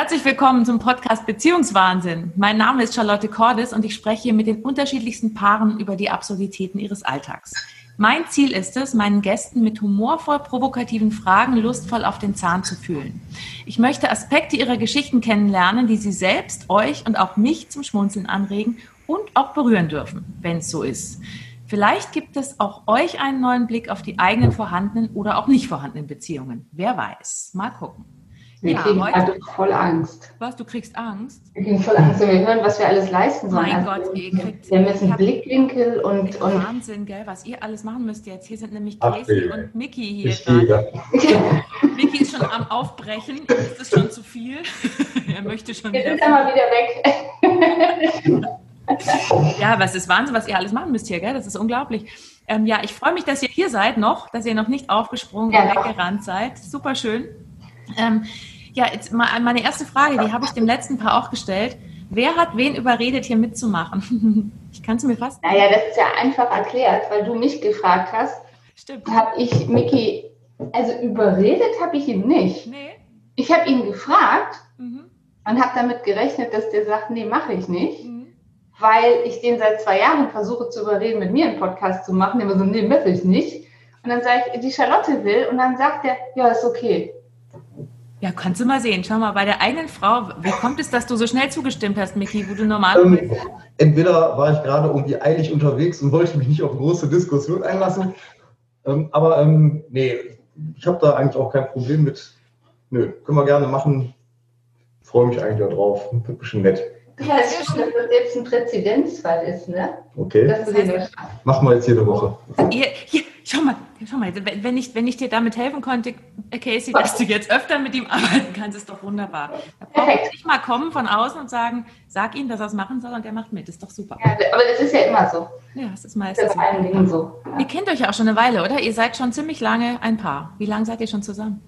Herzlich willkommen zum Podcast Beziehungswahnsinn. Mein Name ist Charlotte Cordes und ich spreche hier mit den unterschiedlichsten Paaren über die Absurditäten ihres Alltags. Mein Ziel ist es, meinen Gästen mit humorvoll provokativen Fragen lustvoll auf den Zahn zu fühlen. Ich möchte Aspekte ihrer Geschichten kennenlernen, die sie selbst, euch und auch mich zum Schmunzeln anregen und auch berühren dürfen, wenn es so ist. Vielleicht gibt es auch euch einen neuen Blick auf die eigenen vorhandenen oder auch nicht vorhandenen Beziehungen. Wer weiß. Mal gucken. Wir ja, kriegen heute voll Angst. Was, du kriegst Angst? Wir kriegen voll Angst, wenn wir hören, was wir alles leisten sollen. Mein also, Gott, ihr kriegt... Wir haben jetzt einen Blickwinkel und, und... Wahnsinn, gell, was ihr alles machen müsst jetzt. Hier sind nämlich Casey Ach, und Mickey hier gerade. Mickey ist schon am Aufbrechen. Ist das schon zu viel? er möchte schon Wir sind ja mal wieder weg. ja, was ist Wahnsinn, was ihr alles machen müsst hier, gell? Das ist unglaublich. Ähm, ja, ich freue mich, dass ihr hier seid noch, dass ihr noch nicht aufgesprungen ja. und weggerannt seid. Super schön. Ähm, ja, jetzt mal meine erste Frage, die habe ich dem letzten Paar auch gestellt. Wer hat wen überredet, hier mitzumachen? Ich kann es mir fast. Naja, das ist ja einfach erklärt, weil du mich gefragt hast. Stimmt. Habe ich Mickey, also überredet habe ich ihn nicht. Nee. Ich habe ihn gefragt mhm. und habe damit gerechnet, dass der sagt, nee, mache ich nicht. Mhm. Weil ich den seit zwei Jahren versuche zu überreden, mit mir einen Podcast zu machen. Immer so, nee, mache ich nicht. Und dann sage ich, die Charlotte will. Und dann sagt er, ja, ist okay. Ja, kannst du mal sehen. Schau mal, bei der eigenen Frau, wie kommt es, dass du so schnell zugestimmt hast, Miki, wo du normalerweise... Ähm, entweder war ich gerade irgendwie eilig unterwegs und wollte mich nicht auf große Diskussion einlassen, ähm, aber ähm, nee, ich habe da eigentlich auch kein Problem mit. Nö, können wir gerne machen. Freue mich eigentlich darauf. Wird bestimmt nett. Ja, es ist schon, dass das jetzt ein Präzedenzfall ist, ne? Okay. Das Machen wir jetzt jede Woche. Ihr, hier, schau mal, schau mal, wenn ich, wenn ich dir damit helfen konnte, Casey, dass du jetzt öfter mit ihm arbeiten kannst, ist doch wunderbar. Da brauche ich mal kommen von außen und sagen, sag ihm, dass er es machen soll und er macht mit. Ist doch super. Ja, aber das ist ja immer so. Ja, das ist meistens das ist allen Dingen so. Ja. Ihr kennt euch ja auch schon eine Weile, oder? Ihr seid schon ziemlich lange ein Paar. Wie lange seid ihr schon zusammen?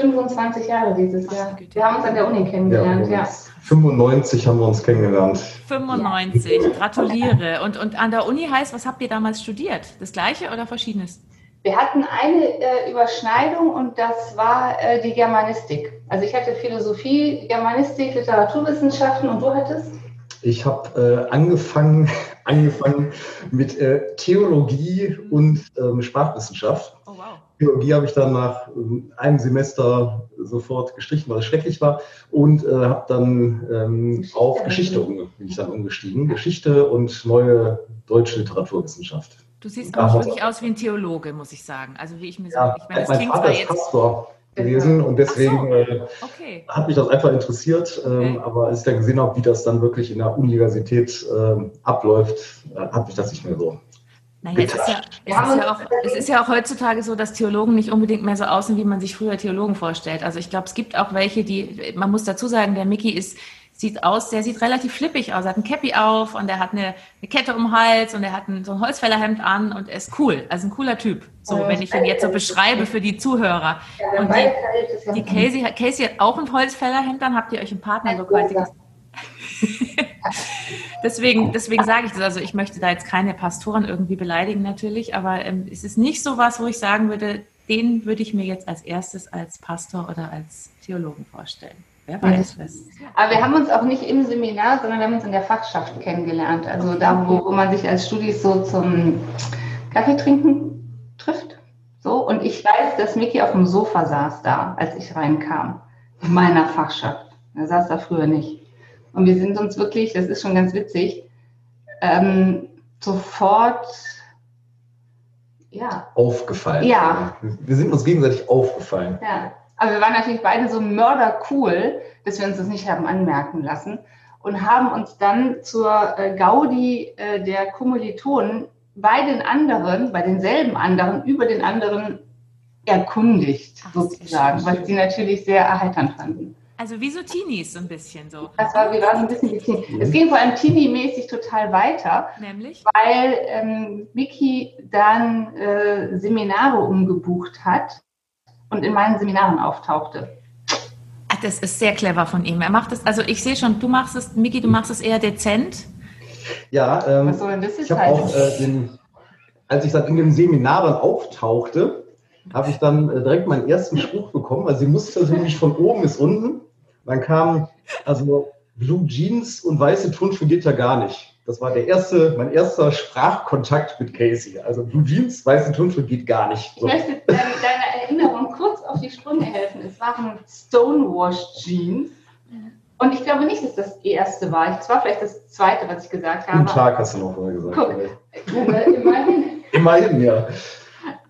25 Jahre dieses Jahr. Wir haben uns an der Uni kennengelernt, ja. ja. 95 haben wir uns kennengelernt. 95, gratuliere. Und, und an der Uni heißt, was habt ihr damals studiert? Das gleiche oder verschiedenes? Wir hatten eine äh, Überschneidung und das war äh, die Germanistik. Also ich hatte Philosophie, Germanistik, Literaturwissenschaften und du hattest? Ich habe äh, angefangen, angefangen mit äh, Theologie und ähm, Sprachwissenschaft. Theologie habe ich dann nach ähm, einem Semester sofort gestrichen, weil es schrecklich war, und äh, habe dann ähm, auf Geschichte bin ich dann umgestiegen. Geschichte und neue deutsche Literaturwissenschaft. Du siehst auch wirklich aus wie ein Theologe, muss ich sagen. Also wie ich mir ja, so, ich meine, das mein Vater ist Pastor gewesen und deswegen so. äh, okay. hat mich das einfach interessiert. Ähm, okay. Aber als ich dann gesehen habe, wie das dann wirklich in der Universität äh, abläuft, äh, hat mich das nicht mehr so naja, es ist, ja, es, ist ja auch, es ist ja auch heutzutage so, dass Theologen nicht unbedingt mehr so aussehen, wie man sich früher Theologen vorstellt. Also ich glaube, es gibt auch welche, die, man muss dazu sagen, der Mickey ist, sieht aus, der sieht relativ flippig aus. Er hat ein Cappy auf und er hat eine, eine Kette um den Hals und er hat ein, so ein Holzfällerhemd an und er ist cool. Also ein cooler Typ. So, wenn ich ihn jetzt so beschreibe für die Zuhörer. Und die, die Casey, Casey hat auch ein Holzfällerhemd an. Habt ihr euch einen Partner so quasi deswegen, deswegen sage ich das. Also ich möchte da jetzt keine Pastoren irgendwie beleidigen natürlich, aber ähm, es ist nicht so was, wo ich sagen würde, den würde ich mir jetzt als erstes als Pastor oder als Theologen vorstellen. Wer weiß was. Aber wir haben uns auch nicht im Seminar, sondern wir haben uns in der Fachschaft kennengelernt. Also da, wo, wo man sich als Studis so zum Kaffee trinken trifft. So, und ich weiß, dass Miki auf dem Sofa saß da, als ich reinkam, in meiner Fachschaft. Er saß da früher nicht. Und wir sind uns wirklich, das ist schon ganz witzig, ähm, sofort ja. aufgefallen. Ja. Wir sind uns gegenseitig aufgefallen. Ja. Aber wir waren natürlich beide so mördercool, dass wir uns das nicht haben anmerken lassen und haben uns dann zur äh, Gaudi äh, der Kommilitonen bei den anderen, bei denselben anderen, über den anderen erkundigt, Ach, sozusagen, was sie natürlich sehr erheiternd fanden. Also wie so Teenies so ein bisschen so. Das war, wir waren so ein bisschen wie Teenies. Es ging vor allem Teenie-mäßig total weiter. Nämlich? Weil ähm, Vicky dann äh, Seminare umgebucht hat und in meinen Seminaren auftauchte. Ach, das ist sehr clever von ihm. Er macht es, also ich sehe schon, du machst es, Miki, du machst es eher dezent. Ja, ähm, Was soll denn das ich habe auch, äh, den, als ich dann in den Seminaren auftauchte, habe ich dann äh, direkt meinen ersten Spruch bekommen. Also sie musste nämlich von oben bis unten Dann kam, also Blue Jeans und weiße Turnschuhe geht ja gar nicht. Das war der erste, mein erster Sprachkontakt mit Casey. Also Blue Jeans, weiße Turnschuhe geht gar nicht. So. Ich möchte deiner Erinnerung kurz auf die Sprünge helfen. Es waren Stonewash Jeans. Und ich glaube nicht, dass das erste war. Es war vielleicht das zweite, was ich gesagt habe. Guten Tag hast du noch vorher gesagt. Guck, immerhin. immerhin, ja.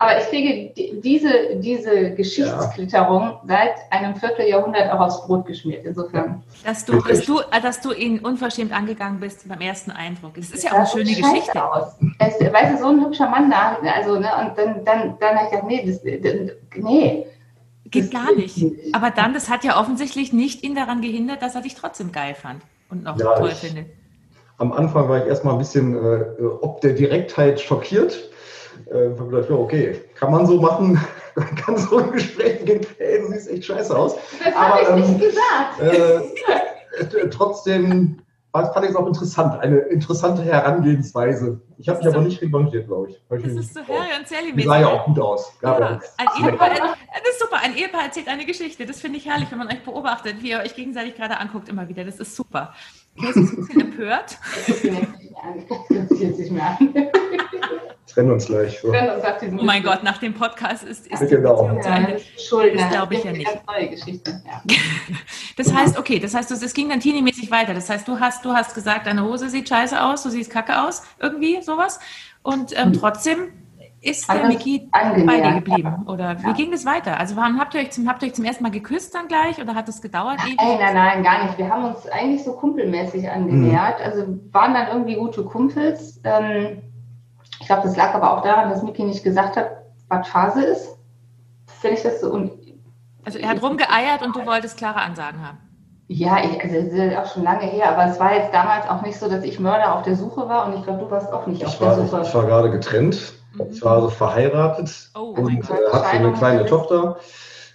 Aber ich kriege diese, diese Geschichtsklitterung ja. seit einem Vierteljahrhundert auch aufs Brot geschmiert. Insofern. Dass du, dass du, dass du ihn unverschämt angegangen bist beim ersten Eindruck. Das ist ja auch eine schöne Geschichte. Aus. Es, weißt du, so ein hübscher Mann da, also, ne, und dann, dann, dann habe ich gedacht, nee, das, nee. Geht gar nicht. nicht. Aber dann, das hat ja offensichtlich nicht ihn daran gehindert, dass er dich trotzdem geil fand und noch ja, toll findet. Am Anfang war ich erstmal ein bisschen äh, ob der Direktheit schockiert äh, habe gedacht, ja, okay, kann man so machen, dann kann so ein Gespräch gehen, hey, du siehst echt scheiße aus. Das habe ich ähm, nicht gesagt. Äh, trotzdem fand ich es auch interessant, eine interessante Herangehensweise. Ich habe mich aber nicht revanchiert, glaube ich. Das ist so Harry und Sally Die sah ja auch gut aus. Ja, ja. Ein Ehepaar, das ist super. Ein Ehepaar erzählt eine Geschichte. Das finde ich herrlich, wenn man euch beobachtet, wie ihr euch gegenseitig gerade anguckt, immer wieder. Das ist super. Jetzt ist ein bisschen empört. Ich jetzt nicht mehr an. Trennen uns gleich. So. Oh mein Gott, nach dem Podcast ist, ist genau. die Beziehung ja, Schuld, das glaube ich ja nicht. Ja. Das heißt, okay, das heißt, es ging dann teenie-mäßig weiter. Das heißt, du hast, du hast gesagt, deine Hose sieht scheiße aus, du siehst kacke aus, irgendwie sowas. Und ähm, hm. trotzdem ist der Miki bei dir geblieben? Oder wie ja. ging das weiter? Also wann habt ihr, euch zum, habt ihr euch zum ersten Mal geküsst dann gleich oder hat es gedauert? Nein, nein, nein, gar nicht. Wir haben uns eigentlich so kumpelmäßig angenähert. Mhm. Also waren dann irgendwie gute Kumpels. Ähm, glaube, das lag aber auch daran, dass Miki nicht gesagt hat, was Phase ist. Wenn ich das so und also er hat rumgeeiert und du wolltest klare Ansagen haben. Ja, ich, also das ist auch schon lange her, aber es war jetzt damals auch nicht so, dass ich Mörder auf der Suche war und ich glaube, du warst auch nicht ich auf war, der Suche. Ich war gerade getrennt ich war also verheiratet oh, und äh, hatte eine kleine Tochter,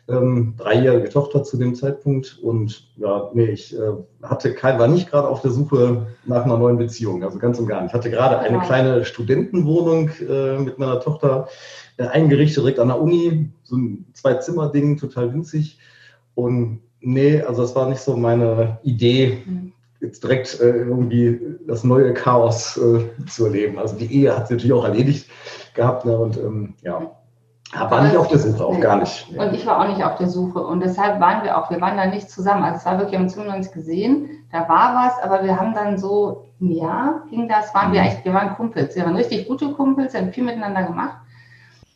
ähm, dreijährige Tochter zu dem Zeitpunkt. Und ja, nee, ich äh, hatte kein, war nicht gerade auf der Suche nach einer neuen Beziehung, also ganz und gar nicht. Ich hatte gerade eine kleine Studentenwohnung äh, mit meiner Tochter äh, eingerichtet, direkt an der Uni, so ein Zwei-Zimmer-Ding, total winzig. Und nee, also das war nicht so meine Idee, mhm jetzt direkt äh, irgendwie das neue Chaos äh, zu erleben. Also die Ehe hat sich natürlich auch erledigt gehabt ne? und ähm, ja, war nicht auf der Suche, auch gar nicht. Und ich war auch nicht auf der Suche und deshalb waren wir auch, wir waren da nicht zusammen. Also es war wirklich, wir haben 95 gesehen, da war was, aber wir haben dann so ein Jahr ging das, waren wir eigentlich, mhm. wir waren Kumpels, wir waren richtig gute Kumpels, wir haben viel miteinander gemacht,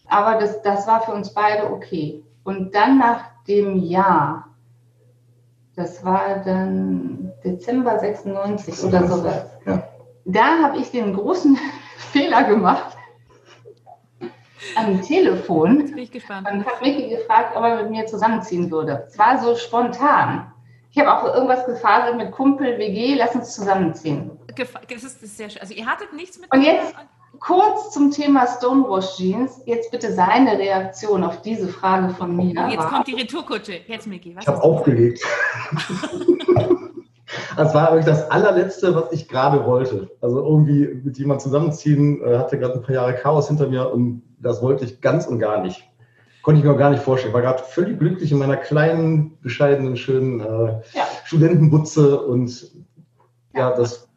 aber das, das war für uns beide okay. Und dann nach dem Jahr das war dann Dezember 96 oder sowas. Ja. Da habe ich den großen Fehler gemacht am Telefon Jetzt bin ich gespannt. und habe Micky gefragt, ob er mit mir zusammenziehen würde. Es war so spontan. Ich habe auch irgendwas gefaselt mit Kumpel, WG, lass uns zusammenziehen. Das ist, das ist sehr schön. Also ihr hattet nichts mit. Und jetzt kurz zum Thema Stonewash Jeans. Jetzt bitte seine Reaktion auf diese Frage von mir. Jetzt kommt die Retourkutsche. Jetzt, Miki. ich habe aufgelegt. das war wirklich das allerletzte, was ich gerade wollte. Also irgendwie mit jemandem zusammenziehen, äh, hatte gerade ein paar Jahre Chaos hinter mir und das wollte ich ganz und gar nicht. Konnte ich mir auch gar nicht vorstellen. Ich war gerade völlig glücklich in meiner kleinen, bescheidenen, schönen äh, ja. Studentenbutze und ja, das,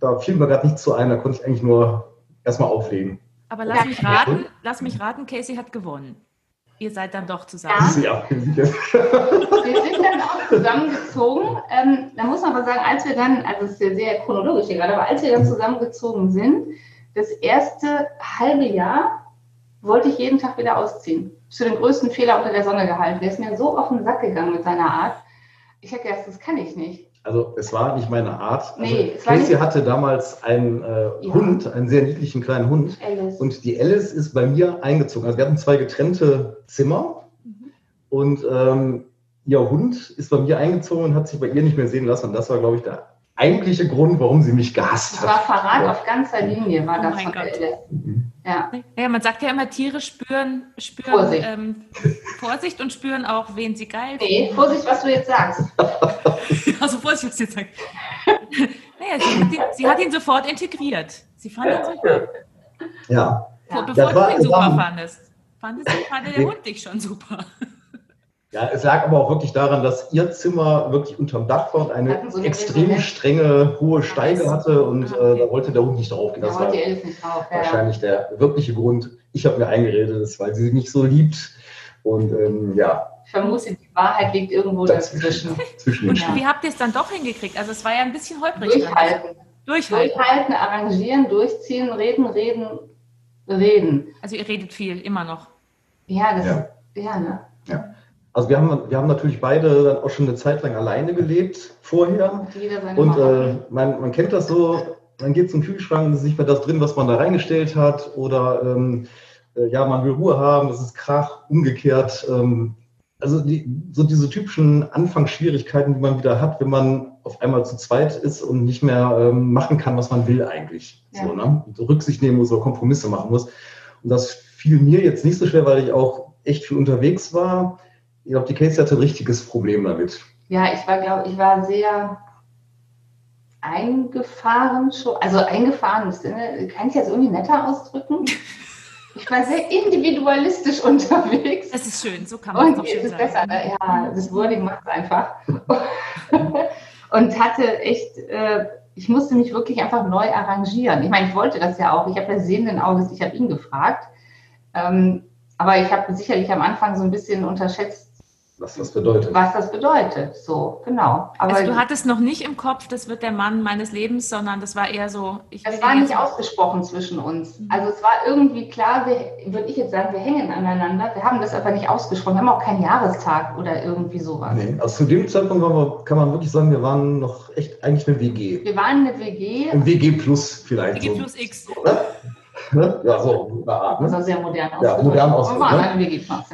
da fiel mir gerade nichts zu ein. Da konnte ich eigentlich nur erstmal auflegen. Aber lass mich raten, lass mich raten, Casey hat gewonnen. Ihr seid dann doch zusammen. Ja, Wir sind dann auch zusammengezogen. Ähm, da muss man aber sagen, als wir dann, also es ist ja sehr chronologisch hier gerade, aber als wir dann zusammengezogen sind, das erste halbe Jahr wollte ich jeden Tag wieder ausziehen. Zu den größten Fehler unter der Sonne gehalten. Der ist mir so auf den Sack gegangen mit seiner Art. Ich habe gedacht, das kann ich nicht. Also es war nicht meine Art. Also nee, Casey hatte damals einen äh, ja. Hund, einen sehr niedlichen kleinen Hund. Alice. Und die Alice ist bei mir eingezogen. Also wir hatten zwei getrennte Zimmer. Mhm. Und ähm, ihr Hund ist bei mir eingezogen und hat sich bei ihr nicht mehr sehen lassen. Und das war, glaube ich, der eigentliche Grund, warum sie mich gehasst hat. Das war Verrat ja. auf ganzer Linie, war oh das mein Gott. Mhm. Ja. ja, man sagt ja immer, Tiere spüren, spüren Vorsicht. Ähm, Vorsicht und spüren auch, wen sie geil finden. Nee, Vorsicht, was du jetzt sagst. also Vorsicht, was du jetzt sagst. naja, sie hat, ihn, sie hat ihn sofort integriert. Sie fand ihn super. Ja. Bevor ja. du ihn super fandest. Fandest, fand der Hund dich schon super. Ja, es lag aber auch wirklich daran, dass ihr Zimmer wirklich unterm Dach war und eine so extrem strenge, hohe Steige hatte und ah, okay. äh, da wollte der Hund nicht drauf gehen. Das war wahrscheinlich ja. der wirkliche Grund. Ich habe mir eingeredet, weil sie nicht so liebt. Und ähm, ja, ich vermute, die Wahrheit liegt irgendwo dazwischen. dazwischen. Und wie habt ihr es dann doch hingekriegt? Also es war ja ein bisschen holprig. Durchhalten. Durchhalten. Durchhalten, arrangieren, durchziehen, reden, reden, reden. Also ihr redet viel, immer noch. Ja, das ja. ist, ja, ne? Ja. Also wir haben, wir haben natürlich beide dann auch schon eine Zeit lang alleine gelebt vorher. Und äh, man, man kennt das so, man geht zum Kühlschrank, ist nicht mehr das drin, was man da reingestellt hat. Oder ähm, äh, ja, man will Ruhe haben, es ist Krach, umgekehrt. Ähm, also die, so diese typischen Anfangsschwierigkeiten, die man wieder hat, wenn man auf einmal zu zweit ist und nicht mehr ähm, machen kann, was man will eigentlich. Ja. So, ne? so Rücksicht nehmen muss oder Kompromisse machen muss. Und das fiel mir jetzt nicht so schwer, weil ich auch echt viel unterwegs war ich glaube, die Casey hatte ein richtiges Problem damit. Ja, ich war, glaube ich, war sehr eingefahren schon. Also eingefahren im Sinne, kann ich das irgendwie netter ausdrücken? Ich war sehr individualistisch unterwegs. Das ist schön, so kann man es auch schön ist sagen. besser, ne? ja, das Wording macht es einfach. und hatte echt, äh, ich musste mich wirklich einfach neu arrangieren. Ich meine, ich wollte das ja auch. Ich habe ja sehenden Auges, ich habe ihn gefragt. Ähm, aber ich habe sicherlich am Anfang so ein bisschen unterschätzt, was das bedeutet. Was das bedeutet, so, genau. Aber also du hattest noch nicht im Kopf, das wird der Mann meines Lebens, sondern das war eher so. Ich das war nicht ausgesprochen zwischen uns. Mhm. Also es war irgendwie klar, würde ich jetzt sagen, wir hängen aneinander. Wir haben das aber nicht ausgesprochen. Wir haben auch keinen Jahrestag oder irgendwie sowas. Nee, also zu dem Zeitpunkt wir, kann man wirklich sagen, wir waren noch echt eigentlich eine WG. Wir waren eine WG. Ein WG Plus vielleicht. WG Plus X. Oder? Ne? Ja, so eine Art. Ne? Das war sehr modern aus. Ja, modern aus. Ne?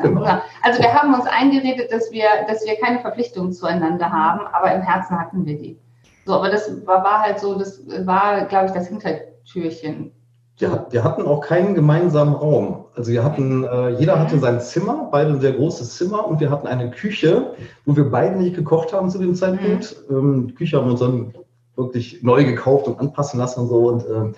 Genau. Also wir haben uns eingeredet, dass wir, dass wir keine Verpflichtungen zueinander haben, aber im Herzen hatten wir die. So, aber das war, war halt so, das war, glaube ich, das Hintertürchen. Wir, wir, hatten auch keinen gemeinsamen Raum. Also wir hatten, äh, jeder hatte sein Zimmer, beide ein sehr großes Zimmer und wir hatten eine Küche, wo wir beide nicht gekocht haben zu dem Zeitpunkt. Mhm. Ähm, die Küche haben wir uns dann wirklich neu gekauft und anpassen lassen und so. Und ähm,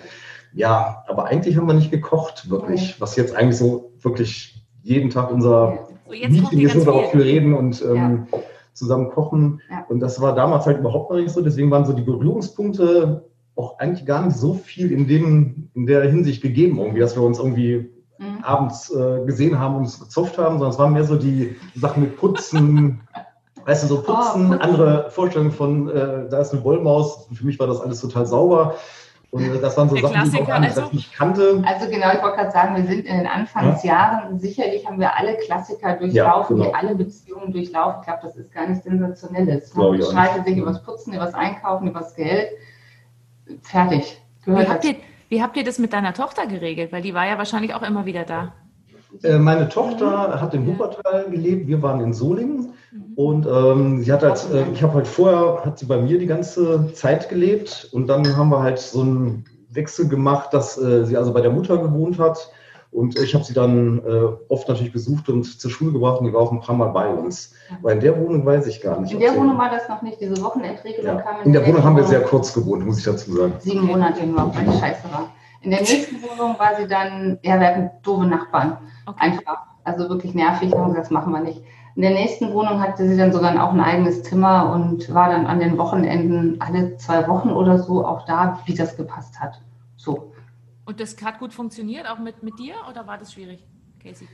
ja, aber eigentlich haben wir nicht gekocht, wirklich. Was jetzt eigentlich so wirklich jeden Tag unser so Meeting ist, wo wir auch viel reden und ähm, ja. zusammen kochen. Ja. Und das war damals halt überhaupt noch nicht so. Deswegen waren so die Berührungspunkte auch eigentlich gar nicht so viel in, dem, in der Hinsicht gegeben, irgendwie, dass wir uns irgendwie mhm. abends äh, gesehen haben und uns gezopft haben, sondern es waren mehr so die Sachen mit Putzen. weißt du, so Putzen, oh, andere Vorstellungen von, äh, da ist eine Wollmaus. Für mich war das alles total sauber. Und das waren so Der Sachen, die ich auch also, nicht kannte. Also genau, ich wollte gerade sagen, wir sind in den Anfangsjahren, ja? sicherlich haben wir alle Klassiker durchlaufen, ja, genau. wir alle Beziehungen durchlaufen. Ich glaube, das ist gar nicht sensationelles. Man streitet sich über das Putzen, über das Einkaufen, über das Geld. Fertig. Gehört wie habt, ihr, wie habt ihr das mit deiner Tochter geregelt? Weil die war ja wahrscheinlich auch immer wieder da. Äh, meine Tochter hat in Wuppertal gelebt, wir waren in Solingen mhm. und ähm, sie hat halt, äh, ich habe halt vorher, hat sie bei mir die ganze Zeit gelebt und dann haben wir halt so einen Wechsel gemacht, dass äh, sie also bei der Mutter gewohnt hat und ich habe sie dann äh, oft natürlich besucht und zur Schule gebracht und die war auch ein paar Mal bei uns. Weil in der Wohnung weiß ich gar nicht. In der Wohnung war das noch nicht, diese Wochenendregelung ja. kam in, in der, der Wohnung haben wir sehr kurz gewohnt, muss ich dazu sagen. Sieben Monate nur, weil die scheiße war. In der nächsten Wohnung war sie dann, ja, wir hatten doofe Nachbarn. Okay. Einfach. Also wirklich nervig. Und das machen wir nicht. In der nächsten Wohnung hatte sie dann sogar auch ein eigenes Zimmer und war dann an den Wochenenden alle zwei Wochen oder so auch da, wie das gepasst hat. So. Und das hat gut funktioniert, auch mit, mit dir, oder war das schwierig, Casey?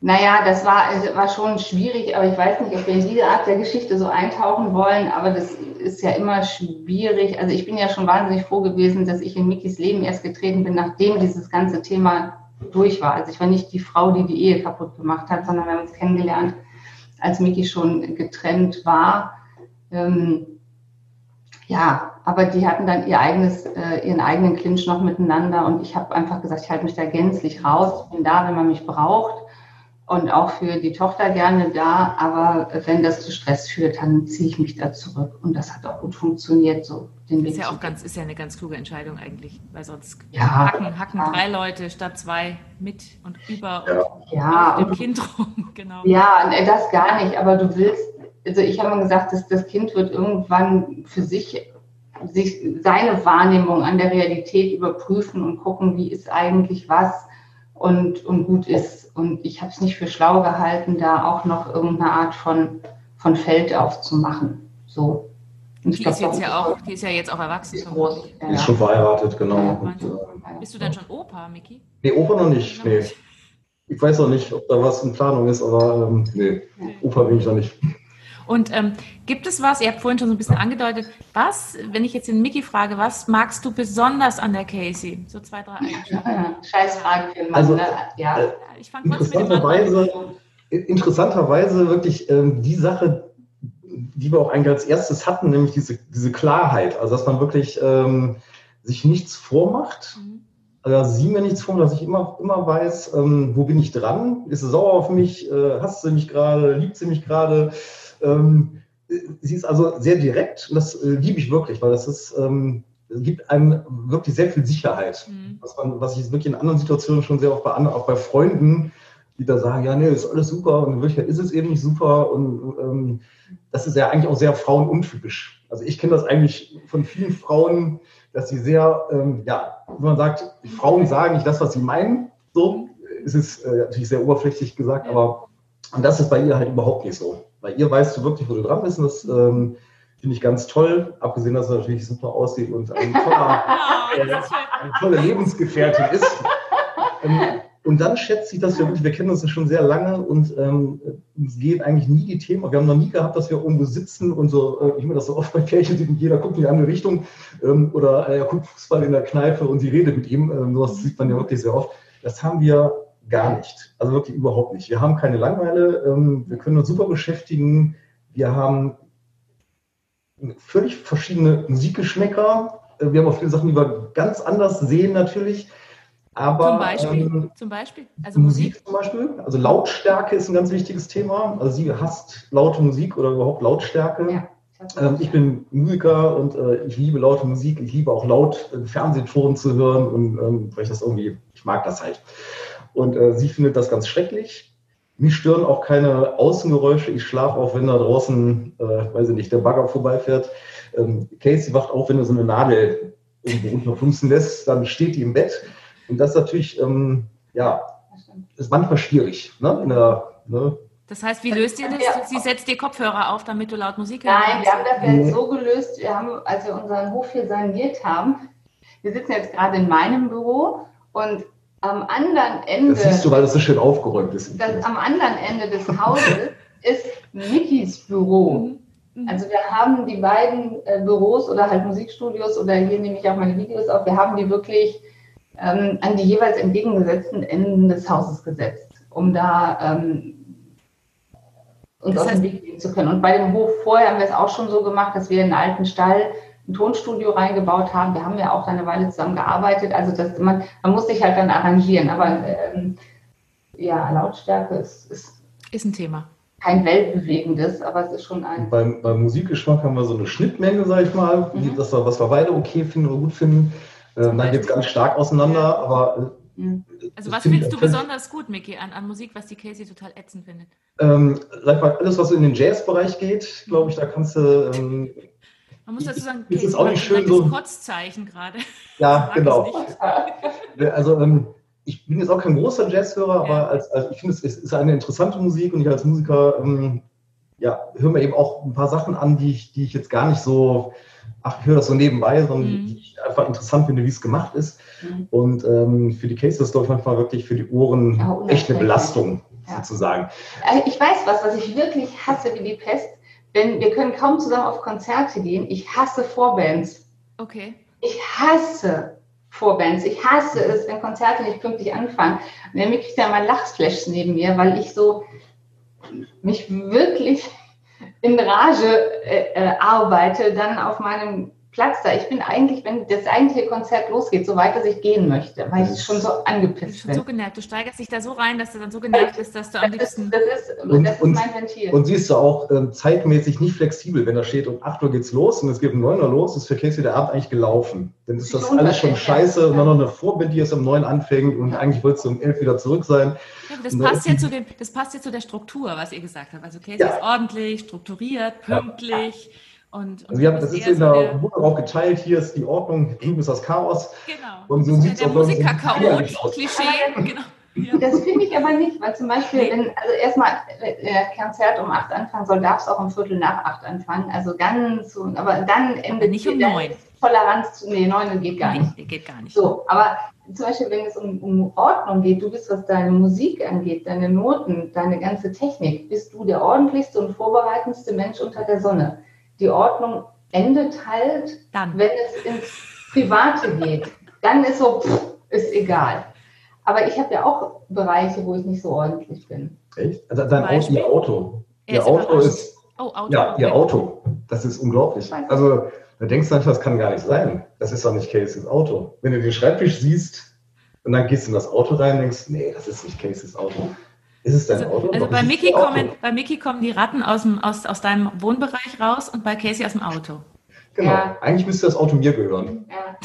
Naja, das war, war schon schwierig, aber ich weiß nicht, ob wir in diese Art der Geschichte so eintauchen wollen, aber das ist ja immer schwierig. Also ich bin ja schon wahnsinnig froh gewesen, dass ich in Mikis Leben erst getreten bin, nachdem dieses ganze Thema durch war. Also ich war nicht die Frau, die die Ehe kaputt gemacht hat, sondern wir haben uns kennengelernt, als Miki schon getrennt war. Ähm, ja, aber die hatten dann ihr eigenes, äh, ihren eigenen Clinch noch miteinander und ich habe einfach gesagt, ich halte mich da gänzlich raus, bin da, wenn man mich braucht und auch für die Tochter gerne da, aber wenn das zu Stress führt, dann ziehe ich mich da zurück und das hat auch gut funktioniert so. Den ist ja auch ganz, ist ja eine ganz kluge Entscheidung eigentlich, weil sonst ja, hacken, hacken ja. drei Leute statt zwei mit und über ja. und ja, dem Kind rum, genau. Ja, das gar nicht, aber du willst, also ich habe mal gesagt, dass das Kind wird irgendwann für sich sich seine Wahrnehmung an der Realität überprüfen und gucken, wie ist eigentlich was und, und gut ist. Und ich habe es nicht für schlau gehalten, da auch noch irgendeine Art von, von Feld aufzumachen. So. Und die ist jetzt ja auch, die ist ja jetzt auch erwachsen. Ist, groß, ja, ist schon verheiratet, genau. Ja, und, äh, Bist du dann schon Opa, Miki? Nee, Opa noch nicht. Nee. Ich weiß auch nicht, ob da was in Planung ist, aber ähm, nee, Opa bin ich noch nicht. Und ähm, gibt es was, ihr habt vorhin schon so ein bisschen angedeutet, was, wenn ich jetzt den Mickey frage, was magst du besonders an der Casey? So zwei, drei Eigenschaften. Scheiß Frage für Mann, also, ne? ja. Äh, ich fange interessanterweise, interessanterweise wirklich ähm, die Sache, die wir auch eigentlich als erstes hatten, nämlich diese, diese Klarheit, also dass man wirklich ähm, sich nichts vormacht. Mhm. Also sie mir nichts vor, dass ich immer, immer weiß, ähm, wo bin ich dran? Ist sie sauer auf mich? Äh, hasst sie mich gerade? Liebt sie mich gerade? Ähm, sie ist also sehr direkt und das äh, liebe ich wirklich, weil das ist, ähm, gibt einem wirklich sehr viel Sicherheit. Mhm. Was, man, was ich wirklich in anderen Situationen schon sehr oft bei anderen, auch bei Freunden, die da sagen, ja, nee, ist alles super und in Wirklichkeit ist es eben nicht super und ähm, das ist ja eigentlich auch sehr frauenuntypisch. Also ich kenne das eigentlich von vielen Frauen, dass sie sehr, ähm, ja, wenn man sagt, Frauen sagen nicht das, was sie meinen, so, ist es äh, natürlich sehr oberflächlich gesagt, aber und das ist bei ihr halt überhaupt nicht so. Bei ihr weißt du wirklich, wo du dran bist. Und das ähm, finde ich ganz toll. Abgesehen, dass sie natürlich super aussieht und ein toller, äh, eine tolle Lebensgefährtin ist. Ähm, und dann schätze ich, dass wir wirklich, wir kennen uns ja schon sehr lange und ähm, es geht eigentlich nie die Themen. Wir haben noch nie gehabt, dass wir irgendwo sitzen und so, äh, ich meine das so oft bei Pärchen sieht, jeder guckt in die andere Richtung ähm, oder er guckt Fußball in der Kneipe und sie redet mit ihm. Ähm, sowas sieht man ja wirklich sehr oft. Das haben wir gar nicht. Also wirklich überhaupt nicht. Wir haben keine Langeweile, ähm, wir können uns super beschäftigen. Wir haben völlig verschiedene Musikgeschmäcker. Äh, wir haben auch viele Sachen, die wir ganz anders sehen natürlich. Aber, zum Beispiel? Ähm, zum Beispiel? Also Musik, Musik, zum Beispiel. Also Lautstärke ist ein ganz wichtiges Thema. Also sie hasst laute Musik oder überhaupt Lautstärke. Ja. Ähm, ich bin Musiker und äh, ich liebe laute Musik. Ich liebe auch laut äh, Fernsehton zu hören und ähm, weil ich das irgendwie, ich mag das halt. Und äh, sie findet das ganz schrecklich. Mich stören auch keine Außengeräusche. Ich schlafe auch, wenn da draußen, äh, weiß ich nicht, der Bagger vorbeifährt. Ähm, Casey wacht auf, wenn er so eine Nadel irgendwo unterfunzen lässt, dann steht die im Bett. Und das ist natürlich, ähm, ja, ist manchmal schwierig. Ne? In der, ne? Das heißt, wie löst ihr das? Sie setzt dir Kopfhörer auf, damit du laut Musik hörst? Nein, wir haben das jetzt so gelöst, wir haben, als wir unseren Hof hier saniert haben, wir sitzen jetzt gerade in meinem Büro und am anderen Ende. Das siehst du, weil das so schön aufgeräumt ist. Das, am anderen Ende des Hauses ist Mickys Büro. Mhm. Also wir haben die beiden äh, Büros oder halt Musikstudios oder hier nehme ich auch meine Videos auf, wir haben die wirklich ähm, an die jeweils entgegengesetzten Enden des Hauses gesetzt, um da ähm, uns das heißt, auf den Weg gehen zu können. Und bei dem Hof vorher haben wir es auch schon so gemacht, dass wir einen alten Stall ein Tonstudio reingebaut haben. Wir haben ja auch eine Weile zusammen gearbeitet. Also das, man, man muss sich halt dann arrangieren. Aber ähm, ja, Lautstärke ist, ist, ist ein Thema. Kein weltbewegendes, aber es ist schon ein. Beim, beim Musikgeschmack haben wir so eine Schnittmenge, sag ich mal, mhm. das, was wir beide okay finden oder gut finden. Ähm, dann geht es ganz stark auseinander, ja. aber. Äh, also was findest du besonders gut, Micky, an, an Musik, was die Casey total ätzend findet? Ähm, sag mal, alles, was in den Jazzbereich geht, glaube ich, da kannst du ähm, man muss dazu sagen, okay, ist auch nicht schön so. Kotzeichen gerade. Ja, genau. Also ähm, ich bin jetzt auch kein großer Jazzhörer, aber ja. als, als, ich finde, es ist eine interessante Musik und ich als Musiker ähm, ja, höre mir eben auch ein paar Sachen an, die ich, die ich jetzt gar nicht so, ach, ich höre das so nebenbei, sondern mhm. die ich einfach interessant finde, wie es gemacht ist. Mhm. Und ähm, für die Cases, glaube ich, manchmal wirklich für die Ohren ja, echt eine Belastung, ja. sozusagen. Äh, ich weiß was, was ich wirklich hasse wie die Pest wenn wir können kaum zusammen auf Konzerte gehen. Ich hasse Vorbands. Okay. Ich hasse Vorbands. Ich hasse es, wenn Konzerte nicht pünktlich anfangen. Und dann kriegt er mal Lachsflashs neben mir, weil ich so mich wirklich in Rage äh, äh, arbeite, dann auf meinem Platz da. Ich bin eigentlich, wenn das eigentliche Konzert losgeht, so weit, dass ich gehen möchte, weil ich schon so angepisst schon bin. so genervt. Du steigerst dich da so rein, dass du dann so genervt bist, dass du am liebsten... Das ist, das ist, und, das ist mein Ventil. Und siehst du auch ähm, zeitmäßig nicht flexibel, wenn da steht, um 8 Uhr geht's los und es geht um 9 Uhr los, ist für Casey der Abend eigentlich gelaufen. Dann ist das alles schon scheiße ja. und dann noch eine Vorband, die erst um 9 anfängt und ja. eigentlich wolltest du um 11 wieder zurück sein. Ja, das, passt ja zu dem, das passt ja zu der Struktur, was ihr gesagt habt. Also Casey ist ordentlich, strukturiert, pünktlich. Und, und also haben, das ist in der Wohnung auch geteilt. Hier ist die Ordnung, drüben ist das Chaos. Genau. Und so sieht es auch Musiker Chaos, Klischee. Genau. Ja. Das finde ich aber nicht, weil zum Beispiel, nee. wenn, also erstmal, der äh, Konzert um acht anfangen soll, darf es auch um Viertel nach acht anfangen. Also ganz, aber dann endet nicht um neun. Toleranz zu, nee, neun geht gar nicht. Nee, geht gar nicht. So, aber zum Beispiel, wenn es um, um Ordnung geht, du bist, was deine Musik angeht, deine Noten, deine ganze Technik, bist du der ordentlichste und vorbereitendste Mensch unter der Sonne. Die Ordnung endet halt, dann. wenn es ins Private geht. Dann ist so, pff, ist egal. Aber ich habe ja auch Bereiche, wo ich nicht so ordentlich bin. Echt? Also dein Auto, ihr Auto. Ihr Auto ist. Oh, Auto. Ja, ihr Auto. Das ist unglaublich. Also da denkst du einfach, das kann gar nicht sein. Das ist doch nicht Cases Auto. Wenn du den Schreibtisch siehst und dann gehst du in das Auto rein und denkst, nee, das ist nicht Cases Auto. Ist es dein also, Auto? Also bei Mickey, kommen, bei Mickey kommen die Ratten aus, dem, aus, aus deinem Wohnbereich raus und bei Casey aus dem Auto. Genau. Ja. Eigentlich müsste das Auto mir gehören. Ja,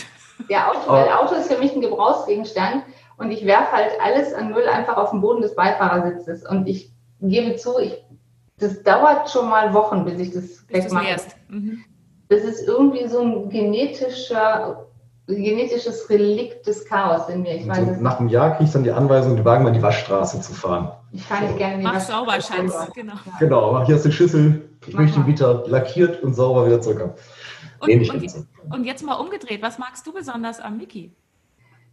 ja Auto, weil Auto ist für mich ein Gebrauchsgegenstand und ich werfe halt alles an Müll einfach auf den Boden des Beifahrersitzes. Und ich gebe zu, ich, das dauert schon mal Wochen, bis ich das wegmache. Mhm. Das ist irgendwie so ein genetischer, genetisches Relikt des Chaos in mir. Ich weiß, so nach einem Jahr kriege ich dann die Anweisung, den Wagen mal die Waschstraße zu fahren. Ich fahre nicht gerne die Mach sauber, Schatz. Genau. Genau, aber hier ist die Schüssel. Ich Mach möchte ihn wieder lackiert und sauber wieder zurück. Und, und, und, jetzt mal umgedreht, was magst du besonders am Mickey?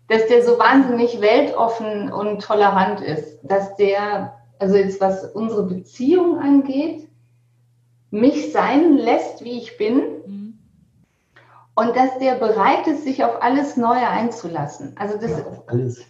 dass der so wahnsinnig weltoffen und tolerant ist, dass der, also jetzt was unsere Beziehung angeht, mich sein lässt, wie ich bin. Mhm. Und dass der bereit ist, sich auf alles Neue einzulassen. Also das ja, alles.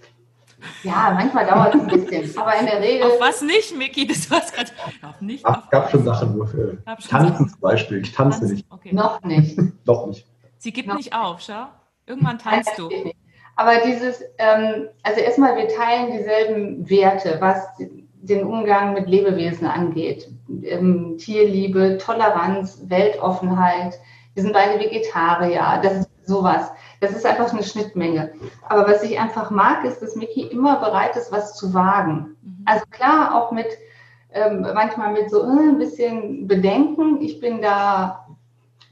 Ja, manchmal dauert es ein bisschen, aber in der Regel. Auf was nicht, Micky? Das war gerade. Auf nicht. Ach, gab schon Sachen nur für. Tanzen zum Beispiel. Ich tanze Tanz? nicht. Okay. Noch nicht. Noch nicht. Sie gibt Noch. nicht auf, schau. Irgendwann tanzt du. Nicht. Aber dieses, ähm, also erstmal, wir teilen dieselben Werte, was den Umgang mit Lebewesen angeht. Ähm, Tierliebe, Toleranz, Weltoffenheit. Wir sind beide Vegetarier, das ist sowas. Das ist einfach eine Schnittmenge. Aber was ich einfach mag, ist, dass Mickey immer bereit ist, was zu wagen. Mhm. Also klar, auch mit ähm, manchmal mit so äh, ein bisschen Bedenken. Ich bin da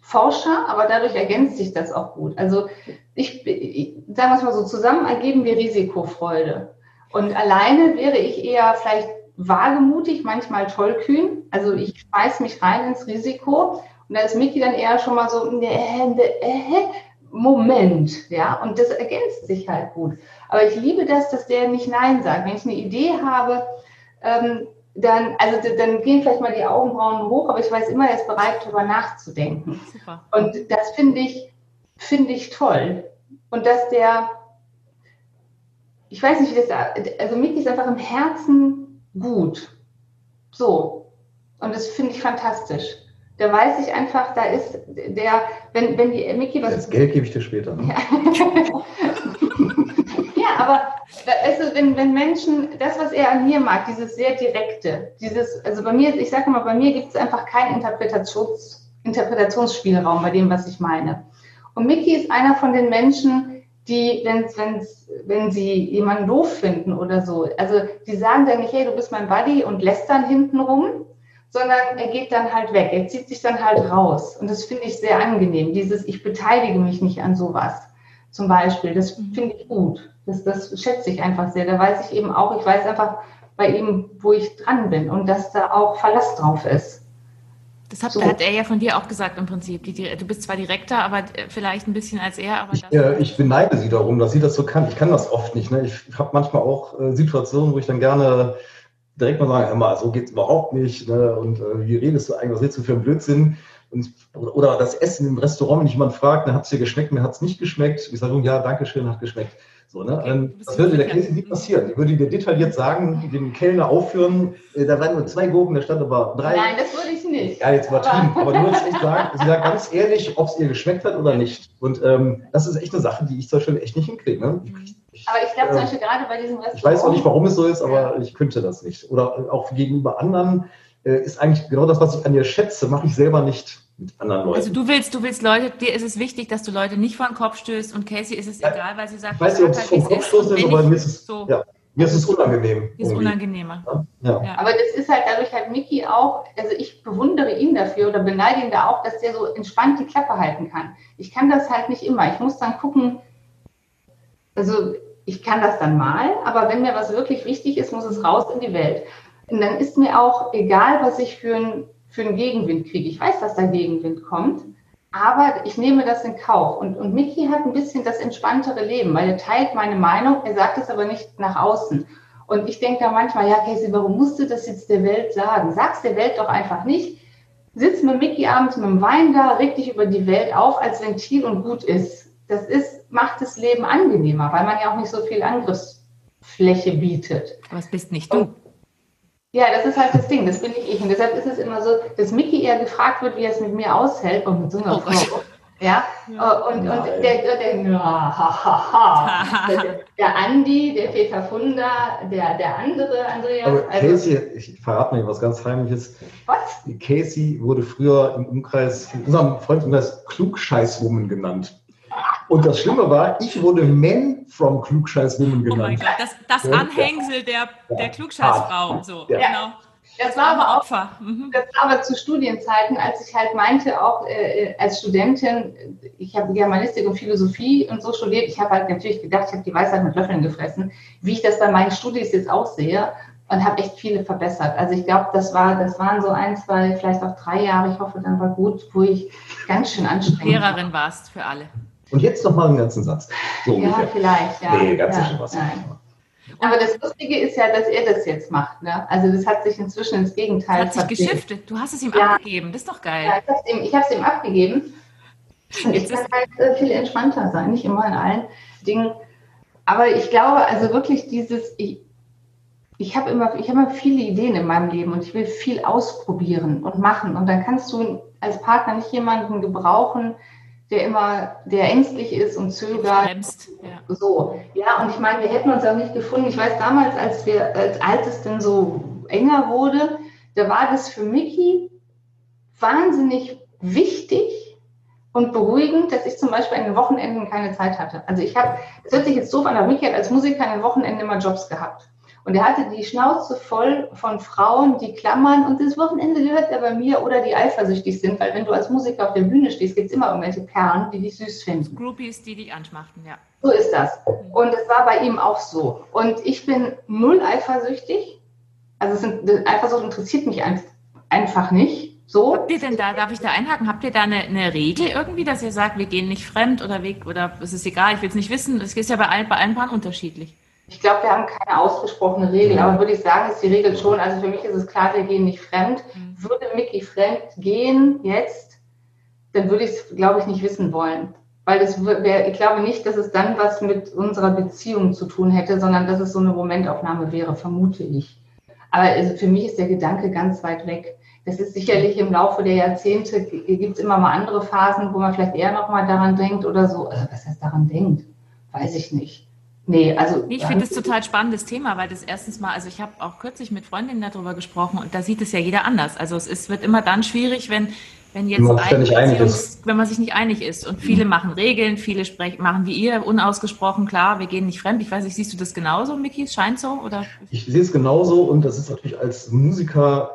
Forscher, aber dadurch ergänzt sich das auch gut. Also ich, ich sagen wir es mal so, zusammen ergeben wir Risikofreude. Und alleine wäre ich eher vielleicht wagemutig, manchmal tollkühn. Also ich schmeiß mich rein ins Risiko. Und da ist Miki dann eher schon mal so, äh, äh, Moment, ja, und das ergänzt sich halt gut. Aber ich liebe das, dass der nicht Nein sagt. Wenn ich eine Idee habe, ähm, dann, also dann gehen vielleicht mal die Augenbrauen hoch, aber ich weiß immer, er ist bereit, darüber nachzudenken. Super. Und das finde ich, finde ich toll. Und dass der, ich weiß nicht, wie das, also Mickey ist einfach im Herzen gut. So. Und das finde ich fantastisch. Da weiß ich einfach, da ist der, wenn, wenn die Mickey was. Das Geld gebe ich dir später. Ne? ja, aber also wenn, wenn Menschen, das, was er an mir mag, dieses sehr direkte, dieses, also bei mir, ich sage mal, bei mir gibt es einfach keinen Interpretations, Interpretationsspielraum bei dem, was ich meine. Und Mickey ist einer von den Menschen, die, wenn's, wenn's, wenn sie jemanden doof finden oder so, also die sagen dann nicht, hey, du bist mein Buddy und lässt dann hinten rum, sondern er geht dann halt weg, er zieht sich dann halt raus. Und das finde ich sehr angenehm, dieses, ich beteilige mich nicht an sowas zum Beispiel, das mhm. finde ich gut. Das, das schätze ich einfach sehr. Da weiß ich eben auch, ich weiß einfach bei ihm, wo ich dran bin und dass da auch Verlass drauf ist. Das hat, so. hat er ja von dir auch gesagt im Prinzip. Die, du bist zwar direkter, aber äh, vielleicht ein bisschen als er. Aber ich, äh, ich beneide sie darum, dass sie das so kann. Ich kann das oft nicht. Ne? Ich habe manchmal auch äh, Situationen, wo ich dann gerne direkt mal sage, mal, so geht es überhaupt nicht. Ne? Und äh, wie redest du eigentlich, was redest du für einen Blödsinn? Und, oder das Essen im Restaurant, wenn jemand fragt, hat es dir geschmeckt, mir hat es nicht geschmeckt. Ich sage, ja, danke schön, hat geschmeckt. So, ne? Okay, ähm, das würde der Casey nie passieren. Die würde dir detailliert sagen, den Kellner aufführen, äh, da waren nur zwei Gurken, da stand aber drei. Nein, das würde ich nicht. Ja, jetzt übertrieben. Aber, aber du würdest echt sagen, sie sagt ganz ehrlich, ob es ihr geschmeckt hat oder nicht. Und ähm, das ist echt eine Sache, die ich zum Beispiel echt nicht hinkriege. Ne? Ich, aber ich glaube zum Beispiel gerade bei diesem Restaurant. Ich weiß auch nicht, warum es so ist, aber ja. ich könnte das nicht. Oder auch gegenüber anderen äh, ist eigentlich genau das, was ich an ihr schätze, mache ich selber nicht mit anderen Leuten. Also du willst, du willst Leute, dir ist es wichtig, dass du Leute nicht vor den Kopf stößt und Casey ist es ja, egal, weil sie sagt, ich weiß nicht, ob es vor den Kopf stößt, aber mir ist es, so ja, mir ist es unangenehm. Ist irgendwie. unangenehmer. Ja. ja. Aber das ist halt dadurch halt Mickey auch, also ich bewundere ihn dafür oder beneide ihn da auch, dass der so entspannt die Klappe halten kann. Ich kann das halt nicht immer. Ich muss dann gucken, also ich kann das dann mal, aber wenn mir was wirklich wichtig ist, muss es raus in die Welt. Und dann ist mir auch egal, was ich für, ein, für einen Gegenwind kriege. Ich weiß, dass da Gegenwind kommt, aber ich nehme das in Kauf. Und, und Mickey hat ein bisschen das entspanntere Leben, weil er teilt meine Meinung, er sagt es aber nicht nach außen. Und ich denke da manchmal, ja, Casey, warum musst du das jetzt der Welt sagen? Sag's der Welt doch einfach nicht. Sitz mit Mickey abends mit dem Wein da, reg dich über die Welt auf als Ventil und gut ist. Das ist, macht das Leben angenehmer, weil man ja auch nicht so viel Angriffsfläche bietet. Aber es bist nicht du. Und, ja, das ist halt das Ding, das bin nicht ich. Und deshalb ist es immer so, dass Mickey eher gefragt wird, wie er es mit mir aushält und mit so einer oh Frau. Ja, ja. und, und der, der, der, der, der Andi, der Peter Funda, der, der andere Andreas. Aber also, Casey, ich verrate mir was ganz Heimliches. Was? Casey wurde früher im Umkreis, in unserem Freundeskreis Klugscheißwoman genannt. Und das Schlimme war, ich wurde Men from Klugscheißwoman genannt. Oh mein Gott, das, das Anhängsel der, der Klugscheißfrau. So, ja. genau. Das war aber auch, mhm. das war aber zu Studienzeiten, als ich halt meinte, auch äh, als Studentin, ich habe Germanistik und Philosophie und so studiert, ich habe halt natürlich gedacht, ich habe die Weisheit mit Löffeln gefressen, wie ich das bei meinen Studis jetzt auch sehe und habe echt viele verbessert. Also ich glaube, das war, das waren so ein, zwei, vielleicht auch drei Jahre, ich hoffe, dann war gut, wo ich ganz schön anstrengend Lehrerin warst für alle. Und jetzt noch mal einen ganzen Satz. So ja, ungefähr. vielleicht, ja. Nee, ganz ja, sicher was. Nein. Aber das Lustige ist ja, dass er das jetzt macht. Ne? Also das hat sich inzwischen ins Gegenteil Das hat sich geschiftet. Du hast es ihm ja. abgegeben. Das ist doch geil. Ja, ich habe es ihm, ihm, abgegeben. Und jetzt ich kann halt äh, viel entspannter sein, nicht immer in allen Dingen. Aber ich glaube, also wirklich dieses, ich, ich habe immer, ich habe immer viele Ideen in meinem Leben und ich will viel ausprobieren und machen. Und dann kannst du als Partner nicht jemanden gebrauchen, der immer, der ängstlich ist und zögert. Bremst, ja. So, ja, und ich meine, wir hätten uns auch nicht gefunden. Ich weiß damals, als wir, als, als es denn so enger wurde, da war das für Mickey wahnsinnig wichtig und beruhigend, dass ich zum Beispiel an den Wochenenden keine Zeit hatte. Also ich habe, es hört sich jetzt doof an, aber Mickey hat als Musiker an den Wochenenden immer Jobs gehabt. Und er hatte die Schnauze voll von Frauen, die klammern und das Wochenende gehört ja bei mir oder die eifersüchtig sind, weil wenn du als Musiker auf der Bühne stehst, gibt es immer irgendwelche Perlen, die dich süß finden. Groupies, die dich anschmachten, ja. So ist das. Und es war bei ihm auch so. Und ich bin null eifersüchtig. Also sind, Eifersucht interessiert mich einfach nicht. So. Habt ihr denn da, darf ich da einhaken, habt ihr da eine, eine, Regel irgendwie, dass ihr sagt, wir gehen nicht fremd oder weg oder es ist egal, ich will es nicht wissen. Es ist ja bei allen, bei allen Paaren unterschiedlich. Ich glaube, wir haben keine ausgesprochene Regel, aber würde ich sagen, ist die Regel schon. Also für mich ist es klar, wir gehen nicht fremd. Mhm. Würde Mickey fremd gehen jetzt, dann würde ich es, glaube ich, nicht wissen wollen. Weil das wäre, ich glaube nicht, dass es dann was mit unserer Beziehung zu tun hätte, sondern dass es so eine Momentaufnahme wäre, vermute ich. Aber also für mich ist der Gedanke ganz weit weg. Das ist sicherlich im Laufe der Jahrzehnte, gibt es immer mal andere Phasen, wo man vielleicht eher nochmal daran denkt oder so. Also was heißt daran denkt? Weiß ich nicht. Nee, also. Ich finde das total spannendes Thema, weil das erstens mal, also ich habe auch kürzlich mit Freundinnen darüber gesprochen und da sieht es ja jeder anders. Also es ist, wird immer dann schwierig, wenn, wenn jetzt man ein Beziehungs, wenn man sich nicht einig ist. Und viele mhm. machen Regeln, viele sprechen, machen wie ihr unausgesprochen klar, wir gehen nicht fremd. Ich weiß nicht, siehst du das genauso, Miki? Scheint so? Oder? Ich sehe es genauso und das ist natürlich als Musiker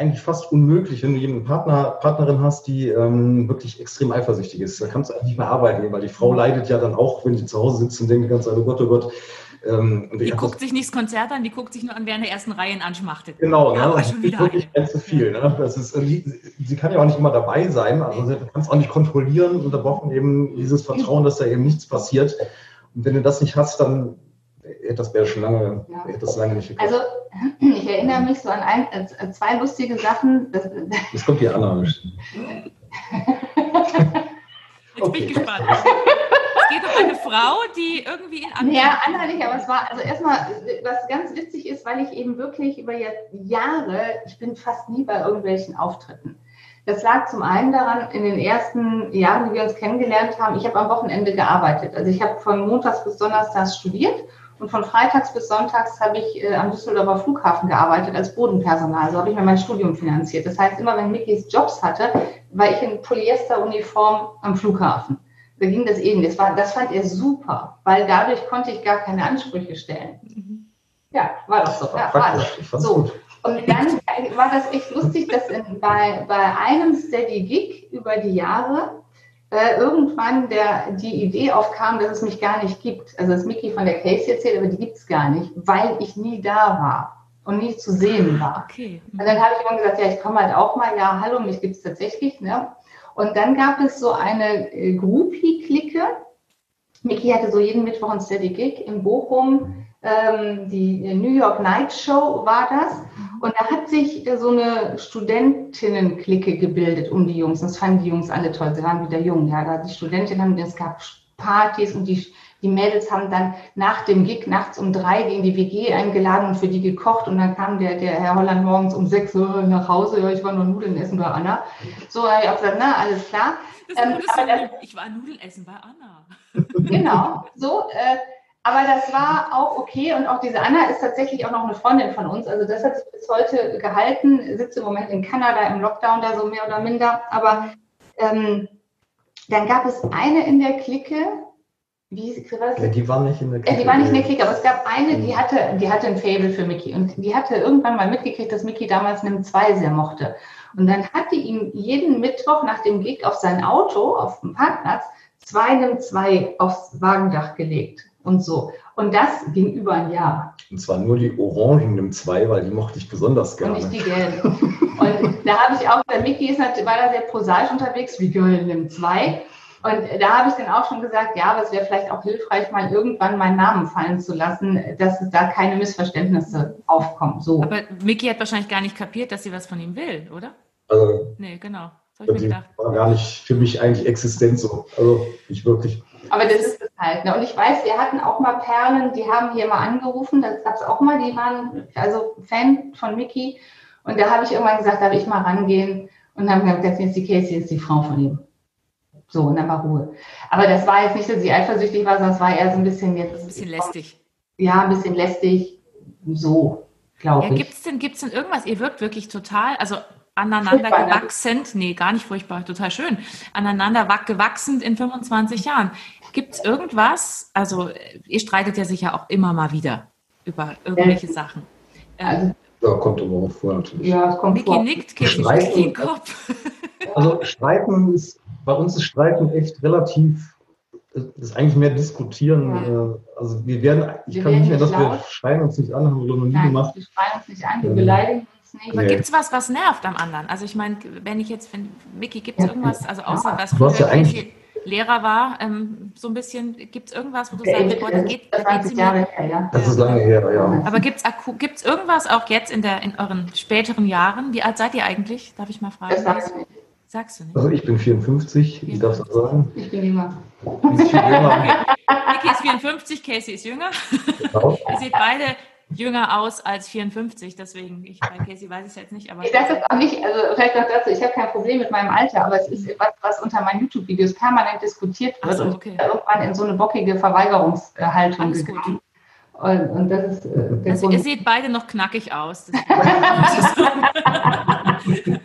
eigentlich fast unmöglich, wenn du jemanden Partner, Partnerin hast, die ähm, wirklich extrem eifersüchtig ist. Da kannst du eigentlich nicht mehr arbeiten, weil die Frau leidet ja dann auch, wenn sie zu Hause sitzt und denkt ganz, oh Gott, oh Gott. Ähm, die guckt sich nicht das Konzert an, die guckt sich nur an, wer in der ersten Reihe anschmachtet. Genau, ja, ne? das ist wirklich ganz zu viel. Ne? Das ist, sie, sie kann ja auch nicht immer dabei sein, also sie kann es auch nicht kontrollieren und da braucht man eben dieses Vertrauen, dass da eben nichts passiert. Und wenn du das nicht hast, dann hätte das wäre schon lange, ja. hätte das lange nicht geklappt. Also ich erinnere mich so an ein, äh, zwei lustige Sachen. Das, das kommt hier Anna Jetzt okay. bin ich gespannt. es geht um eine Frau, die irgendwie in Anna. Ja, Anna nicht, aber es war, also erstmal, was ganz witzig ist, weil ich eben wirklich über Jahre, ich bin fast nie bei irgendwelchen Auftritten. Das lag zum einen daran, in den ersten Jahren, die wir uns kennengelernt haben, ich habe am Wochenende gearbeitet. Also ich habe von Montags bis Donnerstags studiert und von Freitags bis Sonntags habe ich äh, am Düsseldorfer Flughafen gearbeitet als Bodenpersonal. So habe ich mir mein Studium finanziert. Das heißt, immer wenn Mickys Jobs hatte, war ich in Polyesteruniform am Flughafen. Da ging das eben. Das, war, das fand er super, weil dadurch konnte ich gar keine Ansprüche stellen. Mhm. Ja, war das so. Ja, war das. so. Und dann war das echt lustig, dass in, bei, bei einem Steady Gig über die Jahre äh, irgendwann der, die Idee aufkam, dass es mich gar nicht gibt. Also das Mickey von der Casey erzählt, aber die gibt es gar nicht, weil ich nie da war und nie zu sehen war. Okay. Und dann habe ich immer gesagt, ja, ich komme halt auch mal, ja, hallo, mich gibt es tatsächlich. Ne? Und dann gab es so eine äh, Groupie-Clique. Mickey hatte so jeden Mittwoch ein Steady Gig in Bochum. Ähm, die New York Night Show war das. Und da hat sich so eine Studentinnen-Clique gebildet um die Jungs. Das fanden die Jungs alle toll. Sie waren wieder jung. Ja, die Studentinnen haben, es gab Partys und die, die Mädels haben dann nach dem Gig nachts um drei in die WG eingeladen und für die gekocht. Und dann kam der, der Herr Holland morgens um sechs Uhr nach Hause. Ja, ich war nur Nudeln essen bei Anna. So habe ich auch gesagt, na, alles klar. Ähm, aber, ich war Nudeln essen bei Anna. Genau, so. Äh, aber das war auch okay und auch diese Anna ist tatsächlich auch noch eine Freundin von uns. Also das hat sich bis heute gehalten, sitzt im Moment in Kanada im Lockdown da so mehr oder minder. Aber ähm, dann gab es eine in der Clique, wie war das? Ja, die war nicht in der Clique. Äh, die war nicht in der Clique, aber es gab eine, die hatte, die hatte ein Fable für Mickey und die hatte irgendwann mal mitgekriegt, dass Mickey damals einen 2 sehr mochte. Und dann hat die ihm jeden Mittwoch nach dem Gig auf sein Auto, auf dem Parkplatz, zwei einem 2 aufs Wagendach gelegt und so. Und das ging über ein Jahr. Und zwar nur die Orangen im 2, weil die mochte ich besonders gerne. Und nicht die gelben. und da habe ich auch, der Mickey ist war da sehr prosaisch unterwegs, wie Girl im 2. Und da habe ich dann auch schon gesagt, ja, aber es wäre vielleicht auch hilfreich, mal irgendwann meinen Namen fallen zu lassen, dass da keine Missverständnisse aufkommen. So. Aber Mickey hat wahrscheinlich gar nicht kapiert, dass sie was von ihm will, oder? Also, nee, genau. Das mir gedacht. War gar nicht für mich eigentlich existent so. Also nicht wirklich. Aber das ist es halt. Ne? Und ich weiß, wir hatten auch mal Perlen, die haben hier mal angerufen, das gab es auch mal, die waren also Fan von Mickey. Und da habe ich irgendwann gesagt, darf ich mal rangehen? Und dann haben gesagt, jetzt die Casey ist die Frau von ihm. So, und dann war Ruhe. Aber das war jetzt nicht, dass sie eifersüchtig war, sondern es war eher so ein bisschen jetzt. Ein bisschen lästig. Ja, ein bisschen lästig. So, glaube ja, ich. Gibt es denn, gibt's denn irgendwas? Ihr wirkt wirklich total, also aneinander ne? gewachsen, nee, gar nicht furchtbar, total schön, aneinander gewachsen in 25 Jahren. Gibt es irgendwas, also ihr streitet ja sicher auch immer mal wieder über irgendwelche ja. Sachen. Ähm, ja, kommt immer auch vor natürlich. Ja, es kommt Vicky vor. nickt, Kirsten den Kopf. Also Streiten ist, bei uns ist Streiten echt relativ, ist eigentlich mehr diskutieren. Ja. Äh, also wir werden, ich wir kann werden nicht mehr, dass laut. wir schreien uns nicht an, haben wir noch nie Nein, gemacht. Wir schreien uns nicht an, wir beleidigen nicht. Aber nee. gibt es was, was nervt am anderen? Also ich meine, wenn ich jetzt, wenn, Micky, gibt es irgendwas, also außer was früher ja eigentlich Lehrer war, ähm, so ein bisschen, gibt es irgendwas, wo du sagst, boah, das geht, das geht Jahre her, ja. Das ist lange her, ja. Aber gibt es irgendwas auch jetzt in, der, in euren späteren Jahren? Wie alt seid ihr eigentlich? Darf ich mal fragen? Das sagst du nicht. Sagst du nicht? Also ich bin 54, wie darfst du sagen? Ich bin jünger. Micky ist 54, Casey ist jünger. Genau. Ihr seht beide jünger aus als 54, deswegen, ich, bei Casey weiß ich es jetzt nicht. Aber das auch nicht, also vielleicht noch dazu, ich habe kein Problem mit meinem Alter, aber es ist etwas, was unter meinen YouTube-Videos permanent diskutiert wird so, okay. und irgendwann in so eine bockige Verweigerungshaltung Alles gegangen. Und, und, das ist äh, also, ihr seht beide noch knackig aus.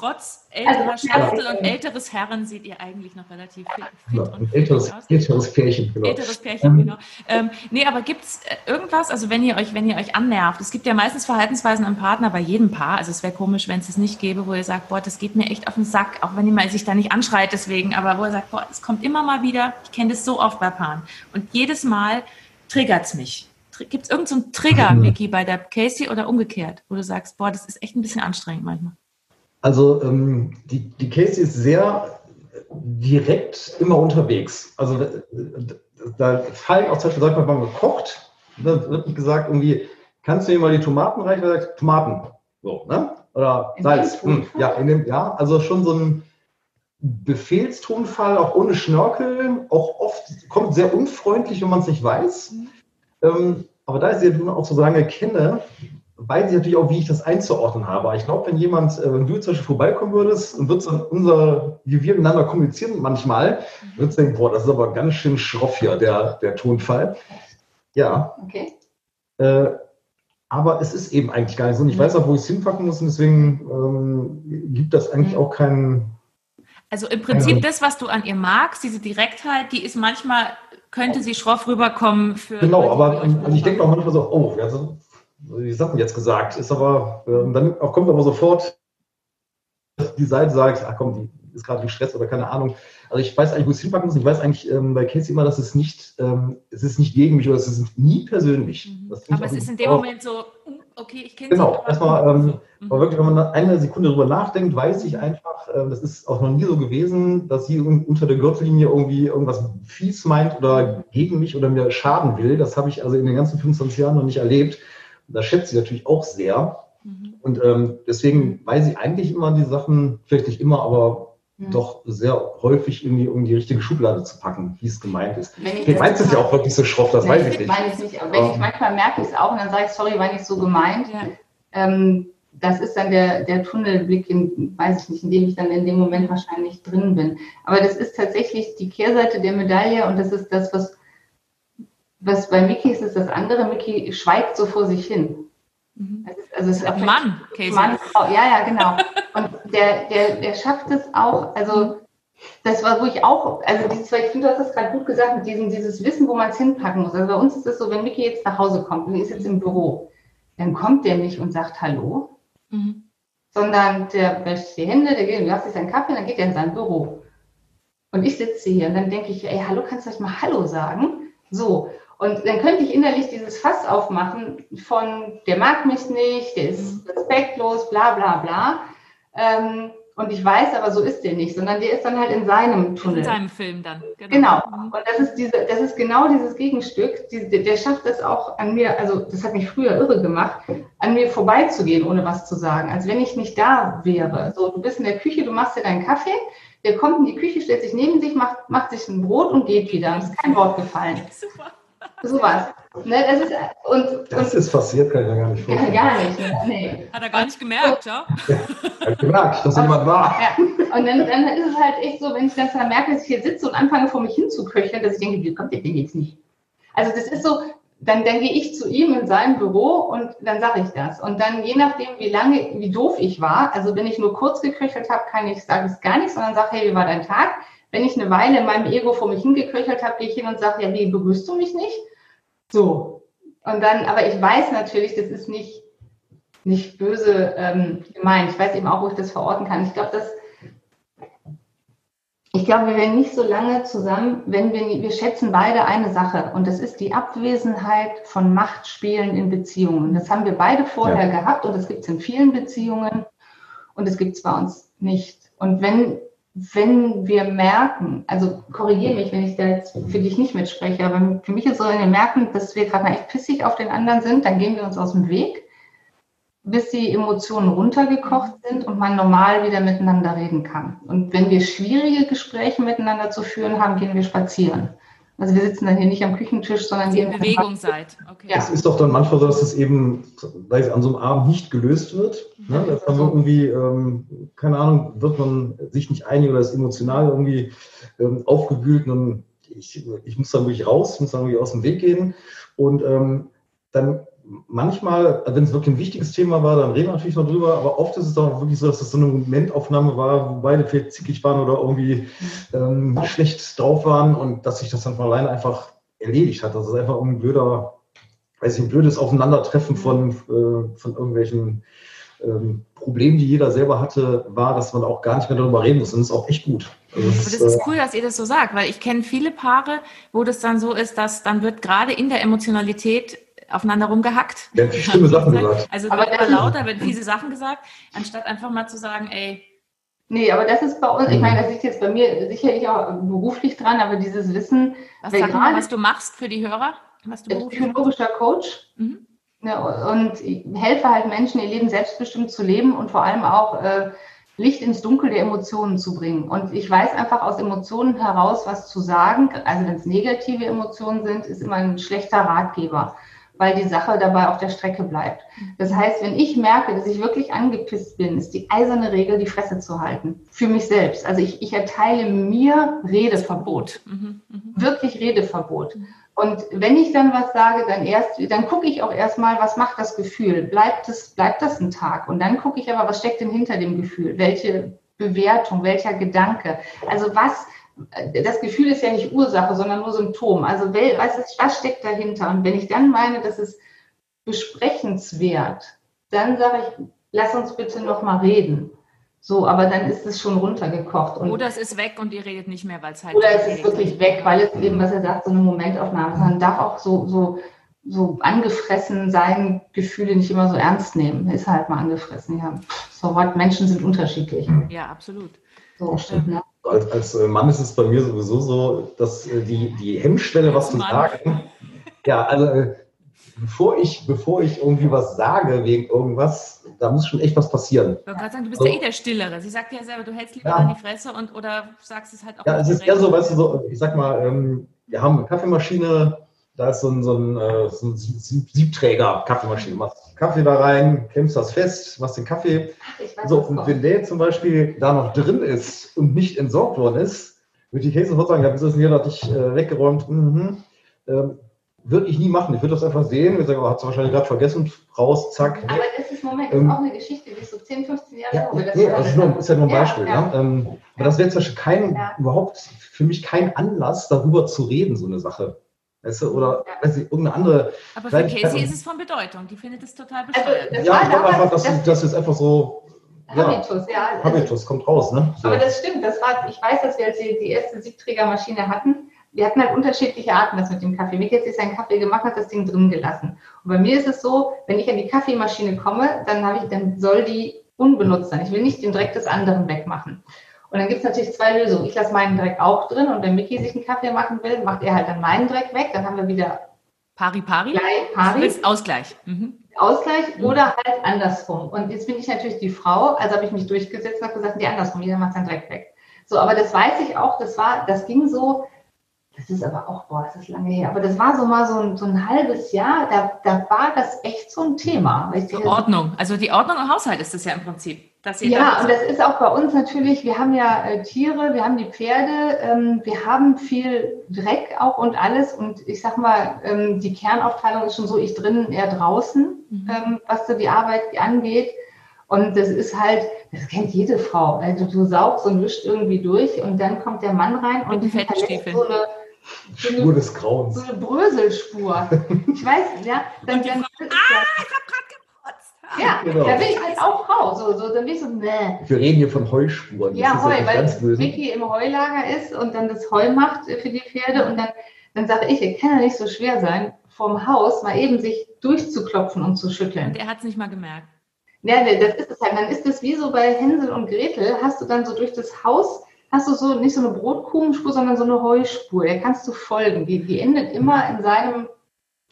trotz älterer also, Schachtel und älteres Herren seht ihr eigentlich noch relativ fit, fit ja, und älteres, aus. Älteres Pärchen, genau. Älteres Pärchen, genau. Ähm, nee, aber gibt es äh, irgendwas, also wenn ihr euch, wenn ihr euch annervt, es gibt ja meistens Verhaltensweisen am Partner bei jedem Paar, also es wäre komisch, wenn es es nicht gäbe, wo ihr sagt, boah, das geht mir echt auf den Sack, auch wenn ihr sich da nicht anschreit deswegen, aber wo ihr sagt, boah, es kommt immer mal wieder, ich kenne das so oft bei Paaren und jedes Mal triggert es mich. Gibt es irgendeinen so Trigger, Mickey, bei der Casey oder umgekehrt, wo du sagst, boah, das ist echt ein bisschen anstrengend manchmal? Also ähm, die, die Casey ist sehr direkt immer unterwegs. Also da, da fallen auch zum Beispiel, sagt man, wenn man gekocht, da wird gesagt, irgendwie, kannst du mir mal die Tomaten reichen? Oder sagt, Tomaten. So, ne? Oder Salz. Hm, ja, in dem, ja, also schon so ein Befehlstonfall, auch ohne Schnörkel, auch oft kommt sehr unfreundlich, wenn man es nicht weiß. Mhm. Ähm, aber da ich sie auch so lange kenne, weiß ich natürlich auch, wie ich das einzuordnen habe. Aber ich glaube, wenn jemand, äh, wenn du zum Beispiel vorbeikommen würdest und würdest dann unser, wie wir miteinander kommunizieren manchmal, würdest du denken, boah, das ist aber ganz schön schroff hier, der, der Tonfall. Ja. Okay. Äh, aber es ist eben eigentlich gar nicht so. Und ich weiß auch, wo ich es hinpacken muss und deswegen ähm, gibt das eigentlich auch keinen. Also im Prinzip das, was du an ihr magst, diese Direktheit, die ist manchmal, könnte sie schroff rüberkommen für. Genau, Leute, aber also ich denke auch manchmal so, oh, also wie Sachen jetzt gesagt, ist aber, ähm, dann kommt aber sofort die Seite sagt, ach komm, die, ist gerade Stress oder keine Ahnung. Also ich weiß eigentlich, wo es hinpacken muss. Ich weiß eigentlich ähm, bei Casey immer, dass es nicht, ähm, es ist nicht gegen mich oder es ist nie persönlich. Mhm. Aber es ist in dem Moment so, okay, ich kenne Genau, erstmal, ähm, mhm. wirklich, wenn man eine Sekunde drüber nachdenkt, weiß ich einfach, äh, das ist auch noch nie so gewesen, dass sie unter der Gürtellinie irgendwie irgendwas fies meint oder gegen mich oder mir schaden will. Das habe ich also in den ganzen 25 Jahren noch nicht erlebt. Das schätze ich natürlich auch sehr. Mhm. Und ähm, deswegen weiß ich eigentlich immer die Sachen, vielleicht nicht immer, aber mhm. doch sehr häufig irgendwie um die richtige Schublade zu packen, wie es gemeint ist. Ich meinst es ja auch wirklich so schroff, das weiß ich nicht. Meine ich nicht. Aber wenn ich, ähm. manchmal merke ich es auch und dann sage ich, sorry, war nicht so gemeint. Ja. Ähm, das ist dann der, der Tunnelblick, in, weiß ich nicht, in dem ich dann in dem Moment wahrscheinlich drin bin. Aber das ist tatsächlich die Kehrseite der Medaille und das ist das, was, was bei Mickey ist, ist das andere. Mickey schweigt so vor sich hin. Mhm. also es ist Mann, Casey. Mann, ja, ja, genau. Und der, der, der schafft es auch, also das war, wo ich auch, also dieses, ich finde, du hast das gerade gut gesagt, mit diesem, dieses Wissen, wo man es hinpacken muss. Also bei uns ist es so, wenn Micky jetzt nach Hause kommt und ist jetzt im Büro, dann kommt der nicht und sagt Hallo, mhm. sondern der wäscht die Hände, der geht, du hast jetzt einen Kaffee, dann geht er in sein Büro. Und ich sitze hier und dann denke ich, ey, hallo, kannst du euch mal Hallo sagen? So. Und dann könnte ich innerlich dieses Fass aufmachen von, der mag mich nicht, der ist respektlos, bla bla bla. Ähm, und ich weiß aber, so ist der nicht, sondern der ist dann halt in seinem Tunnel. In seinem Film dann. Genau. genau. Und das ist diese, das ist genau dieses Gegenstück. Die, der schafft es auch an mir, also das hat mich früher irre gemacht, an mir vorbeizugehen, ohne was zu sagen. Als wenn ich nicht da wäre. So, du bist in der Küche, du machst dir deinen Kaffee, der kommt in die Küche, stellt sich neben sich, macht, macht sich ein Brot und geht wieder. Es ist kein Wort gefallen. Super. Sowas. Ne, das ist, und, das und, ist passiert, kann ich ja gar nicht vorstellen. Ja, gar nicht. Nee. Hat er gar nicht gemerkt, ja? ja hat gemerkt, dass jemand war. Ja. Und dann, dann ist es halt echt so, wenn ich dann merke, dass ich hier sitze und anfange vor mich hinzuköcheln, dass ich denke, wie kommt der denn jetzt nicht? Also das ist so, dann, dann gehe ich zu ihm in sein Büro und dann sage ich das. Und dann, je nachdem, wie lange, wie doof ich war, also wenn ich nur kurz geköchelt habe, kann ich, sage es gar nicht, sondern sage, hey, wie war dein Tag? Wenn ich eine Weile in meinem Ego vor mich hingeköchelt habe, gehe ich hin und sage, ja, wie begrüßt du mich nicht? So. Und dann, aber ich weiß natürlich, das ist nicht, nicht böse ähm, gemeint. Ich weiß eben auch, wo ich das verorten kann. Ich glaube, dass ich glaube, wir werden nicht so lange zusammen, wenn wir, wir schätzen beide eine Sache und das ist die Abwesenheit von Machtspielen in Beziehungen. Das haben wir beide vorher ja. gehabt und das gibt es in vielen Beziehungen und es gibt es bei uns nicht. Und wenn wenn wir merken, also korrigiere mich, wenn ich da jetzt für dich nicht mitspreche, aber für mich ist so, wenn wir merken, dass wir gerade echt pissig auf den anderen sind, dann gehen wir uns aus dem Weg, bis die Emotionen runtergekocht sind und man normal wieder miteinander reden kann. Und wenn wir schwierige Gespräche miteinander zu führen haben, gehen wir spazieren. Also wir sitzen dann hier nicht am Küchentisch, sondern hier in Bewegung seid. Okay. Ja. Es ist doch dann manchmal so, dass es eben weil an so einem Abend nicht gelöst wird. Ne? Dass man irgendwie, ähm, keine Ahnung, wird man sich nicht einig oder ist emotional irgendwie ähm, aufgewühlt und ich, ich muss dann wirklich raus, muss dann wirklich aus dem Weg gehen. Und ähm, dann manchmal, wenn es wirklich ein wichtiges Thema war, dann reden wir natürlich noch drüber, aber oft ist es auch wirklich so, dass es so eine Momentaufnahme war, wo beide vielleicht zickig waren oder irgendwie ähm, schlecht drauf waren und dass sich das dann von alleine einfach erledigt hat. Das ist einfach ein blöder, weiß ich, ein blödes Aufeinandertreffen von, äh, von irgendwelchen ähm, Problemen, die jeder selber hatte, war, dass man auch gar nicht mehr darüber reden muss. Und das ist auch echt gut. Also das, das ist, äh, cool, dass ihr das so sagt, weil ich kenne viele Paare, wo das dann so ist, dass dann wird gerade in der Emotionalität aufeinander rumgehackt. Ja, schlimme Sachen gesagt. Also aber wird lauter, werden fiese Sachen gesagt, anstatt einfach mal zu sagen, ey. Nee, aber das ist bei uns, ich meine, das liegt jetzt bei mir sicherlich auch beruflich dran, aber dieses Wissen. Was, sag mal, was du machst für die Hörer? Was du psychologischer Coach. Mhm. Ja, und helfe halt Menschen, ihr Leben selbstbestimmt zu leben und vor allem auch äh, Licht ins Dunkel der Emotionen zu bringen. Und ich weiß einfach aus Emotionen heraus, was zu sagen. Also wenn es negative Emotionen sind, ist immer ein schlechter Ratgeber weil die Sache dabei auf der Strecke bleibt. Das heißt, wenn ich merke, dass ich wirklich angepisst bin, ist die eiserne Regel, die Fresse zu halten. Für mich selbst. Also ich, ich erteile mir Redeverbot. Wirklich Redeverbot. Und wenn ich dann was sage, dann erst, dann gucke ich auch erstmal, was macht das Gefühl? Bleibt das, bleibt das ein Tag? Und dann gucke ich aber, was steckt denn hinter dem Gefühl? Welche Bewertung, welcher Gedanke? Also was, das Gefühl ist ja nicht Ursache, sondern nur Symptom. Also was, ist, was steckt dahinter? Und wenn ich dann meine, das ist besprechenswert, dann sage ich, lass uns bitte noch mal reden. So, aber dann ist es schon runtergekocht. Und oder es ist weg und ihr redet nicht mehr, weil es halt. Oder es ist wirklich weg, weil es eben, was er sagt, so eine Momentaufnahme ist. Man darf auch so, so, so angefressen sein, Gefühle nicht immer so ernst nehmen. Ist halt mal angefressen. Ja, so what, Menschen sind unterschiedlich. Ja, absolut. So, stimmt, ne? Als, als äh, Mann ist es bei mir sowieso so, dass äh, die, die Hemmschwelle, was zu sagen, ja, also äh, bevor ich, bevor ich irgendwie was sage wegen irgendwas, da muss schon echt was passieren. Ich wollte gerade sagen, du bist so. ja eh der Stillere. Sie sagt ja selber, du hältst lieber ja. an die Fresse und oder sagst es halt auch. Ja, es ist eher so, weißt du, so, ich sag mal, ähm, wir haben eine Kaffeemaschine, da ist so ein, so ein, äh, so ein Siebträger-Kaffeemaschine. Du machst Kaffee da rein, klemmst das fest, machst den Kaffee. Ach, so, und wenn der zum Beispiel da noch drin ist und nicht entsorgt worden ist, würde die Käse sofort sagen, ja, wieso ist denn hier, hatte ich äh, weggeräumt? Mhm. Ähm, würde ich nie machen. Ich würde das einfach sehen. Ich sage, hat es wahrscheinlich gerade vergessen. Raus, zack. Aber das ist Moment, das ist auch eine Geschichte, die ist so 10, 15 Jahre ja, alt. Nee, das ist, nur, ist ja nur ein Beispiel. Ja, ja. Ähm, aber das wäre zum Beispiel kein, überhaupt für mich kein Anlass, darüber zu reden, so eine Sache. Weißt du, oder weiß ich, irgendeine andere. Aber für Casey ist es von Bedeutung. Die findet es total also, bescheuert. Also, ja, ich glaube einfach, dass das, das ist einfach so. Habitus, ja. ja. Habitus kommt raus, ne? So. Aber das stimmt. Das war, ich weiß, dass wir als die, die erste Siebträgermaschine hatten, wir hatten halt unterschiedliche Arten, das mit dem Kaffee. Mick hat sich seinen Kaffee gemacht, hat das Ding drin gelassen. Und bei mir ist es so, wenn ich an die Kaffeemaschine komme, dann habe ich, dann soll die unbenutzt sein. Ich will nicht den Dreck des anderen wegmachen. Und dann gibt es natürlich zwei Lösungen. Ich lasse meinen Dreck auch drin und wenn Mickey sich einen Kaffee machen will, macht er halt dann meinen Dreck weg. Dann haben wir wieder Pari Pari. Gleich, Pari. Ausgleich. Mhm. Ausgleich mhm. oder halt andersrum. Und jetzt bin ich natürlich die Frau, also habe ich mich durchgesetzt und habe gesagt, nee, andersrum, jeder macht seinen Dreck weg. So, aber das weiß ich auch, das war, das ging so, das ist aber auch, boah, das ist lange her. Aber das war so mal so ein, so ein halbes Jahr, da, da war das echt so ein Thema. Die Ordnung, also die Ordnung im Haushalt ist das ja im Prinzip. Ja, und das ist auch bei uns natürlich, wir haben ja äh, Tiere, wir haben die Pferde, ähm, wir haben viel Dreck auch und alles. Und ich sag mal, ähm, die Kernaufteilung ist schon so, ich drinnen, er draußen, mhm. ähm, was so die Arbeit angeht. Und das ist halt, das kennt jede Frau. Also du saugst und wischst irgendwie durch und dann kommt der Mann rein und hinterlässt so eine Spur des Grauens. So eine Bröselspur. Ich weiß, ja. Dann, dann, ah, ich hab geputzt. Ja, genau. da bin ich halt auch Frau. So, so, dann bin ich so, nee. Wir reden hier von Heuspuren. Ja, Heu, weil Vicky im Heulager ist und dann das Heu macht für die Pferde und dann, dann sage ich, es kann ja nicht so schwer sein, vom Haus mal eben sich durchzuklopfen und zu schütteln. Und er hat es nicht mal gemerkt. Ja, nee, das ist es halt. Dann ist es wie so bei Hänsel und Gretel, hast du dann so durch das Haus hast du so nicht so eine Brotkrumenspur, sondern so eine Heuspur. Der kannst du folgen. Die, die endet immer in seinem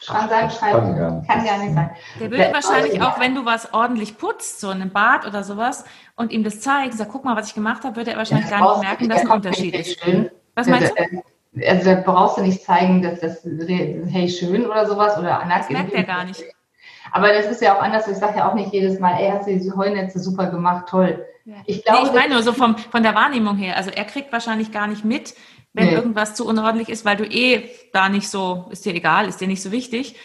an seinem Schreibtisch. Kann, kann gar nicht sein. Der würde wahrscheinlich auch, wenn du was ordentlich putzt, so in einem Bad oder sowas, und ihm das zeigst, sag, guck mal, was ich gemacht habe, würde er wahrscheinlich gar nicht merken, dass ein Unterschied ist. Schön. Was meinst du? Also da brauchst du nicht zeigen, dass das hey schön oder sowas oder anders. Das merkt er gar nicht. Aber das ist ja auch anders. Ich sage ja auch nicht jedes Mal, ey, hast du diese Heunetze super gemacht, toll. Ich, glaube, nee, ich meine nur so vom, von der Wahrnehmung her. Also er kriegt wahrscheinlich gar nicht mit, wenn nee. irgendwas zu unordentlich ist, weil du eh da nicht so, ist dir egal, ist dir nicht so wichtig.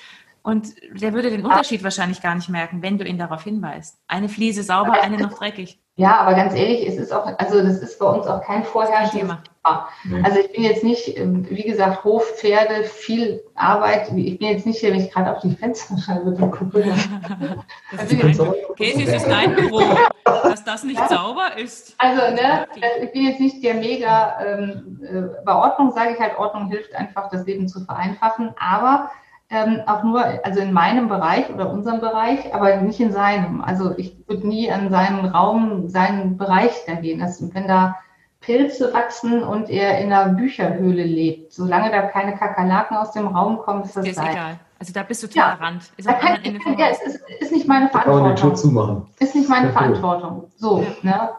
Und der würde den Unterschied Ach. wahrscheinlich gar nicht merken, wenn du ihn darauf hinweist. Eine Fliese sauber, eine noch dreckig. Ja, aber ganz ehrlich, es ist auch, also das ist bei uns auch kein vorherrschendes Thema. Also ich bin jetzt nicht, ähm, wie gesagt, Hof, Pferde, viel Arbeit. Ich bin jetzt nicht hier, wenn ich gerade auf die Fensterscheibe gucke. also okay, es ist dein Büro, dass das nicht ja. sauber ist. Also, ne, äh, ich bin jetzt nicht der mega ähm, äh, bei Ordnung, sage ich halt, Ordnung hilft einfach, das Leben zu vereinfachen. Aber ähm, auch nur, also in meinem Bereich oder unserem Bereich, aber nicht in seinem. Also ich würde nie an seinen Raum, seinen Bereich da gehen. Das, wenn da Pilze wachsen und er in einer Bücherhöhle lebt, solange da keine Kakerlaken aus dem Raum kommen, ist das ist egal. Also da bist du tolerant. Ja, ist, kann, kann, ja, es ist, ist, nicht meine Verantwortung. Kann man den Tür zumachen. Ist nicht meine Verantwortung. So, ne?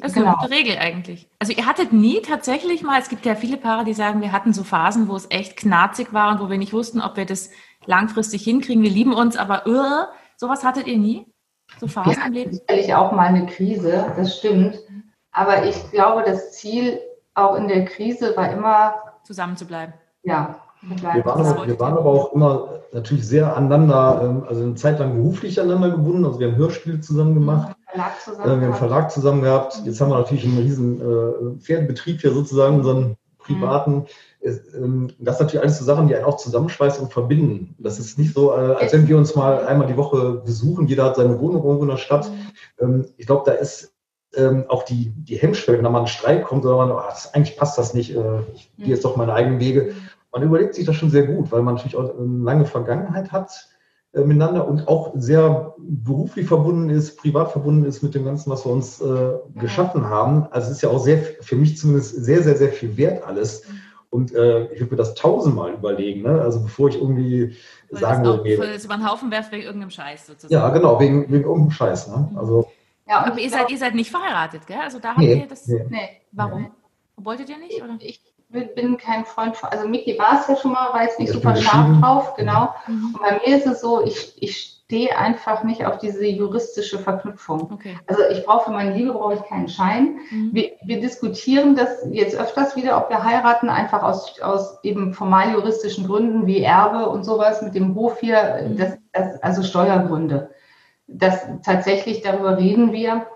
Das ist genau. eine gute Regel eigentlich. Also ihr hattet nie tatsächlich mal, es gibt ja viele Paare, die sagen, wir hatten so Phasen, wo es echt knarzig war und wo wir nicht wussten, ob wir das langfristig hinkriegen. Wir lieben uns, aber uh, sowas hattet ihr nie? So Phasen ja, im Leben? Sicherlich auch mal eine Krise, das stimmt. Aber ich glaube, das Ziel auch in der Krise war immer zusammen zu bleiben. Ja. Wir waren, aber, wir waren aber auch immer natürlich sehr aneinander, ähm, also eine Zeit lang beruflich aneinander gebunden. Also wir haben Hörspiele zusammen gemacht. Verlag äh, wir haben einen Verlag zusammen gehabt. Jetzt haben wir natürlich einen riesen äh, Pferdebetrieb hier sozusagen, unseren privaten. Mhm. Das sind natürlich alles so Sachen, die einen auch zusammenschweißen und verbinden. Das ist nicht so, äh, als wenn wir uns mal einmal die Woche besuchen. Jeder hat seine Wohnung irgendwo in der Stadt. Mhm. Ähm, ich glaube, da ist ähm, auch die, die Hemmschwelle, wenn da mal ein Streit kommt, oder man, oh, das, eigentlich passt das nicht, äh, ich gehe jetzt doch meine eigenen Wege. Man überlegt sich das schon sehr gut, weil man natürlich auch eine lange Vergangenheit hat miteinander und auch sehr beruflich verbunden ist, privat verbunden ist mit dem Ganzen, was wir uns äh, geschaffen haben. Also es ist ja auch sehr, für mich zumindest sehr, sehr, sehr viel wert alles. Und äh, ich würde mir das tausendmal überlegen, ne? also bevor ich irgendwie Weil sagen will, nee. Das über den Haufen werft wegen irgendeinem Scheiß sozusagen. Ja, genau, wegen, wegen irgendeinem Scheiß. Ne? Also, ja, aber ihr seid, ihr seid nicht verheiratet, gell? Also da habt nee, ihr das. Nee. nee. Warum? Wolltet ihr nicht? Oder? Ich bin kein Freund von, also Miki war es ja schon mal, war jetzt nicht super scharf drauf, genau. Mhm. Und bei mir ist es so, ich, ich stehe einfach nicht auf diese juristische Verknüpfung. Okay. Also ich brauche für meine Liebe brauche ich keinen Schein. Mhm. Wir, wir, diskutieren das jetzt öfters wieder, ob wir heiraten, einfach aus, aus eben formal juristischen Gründen wie Erbe und sowas mit dem Hof hier, mhm. das, das, also Steuergründe. Das tatsächlich darüber reden wir.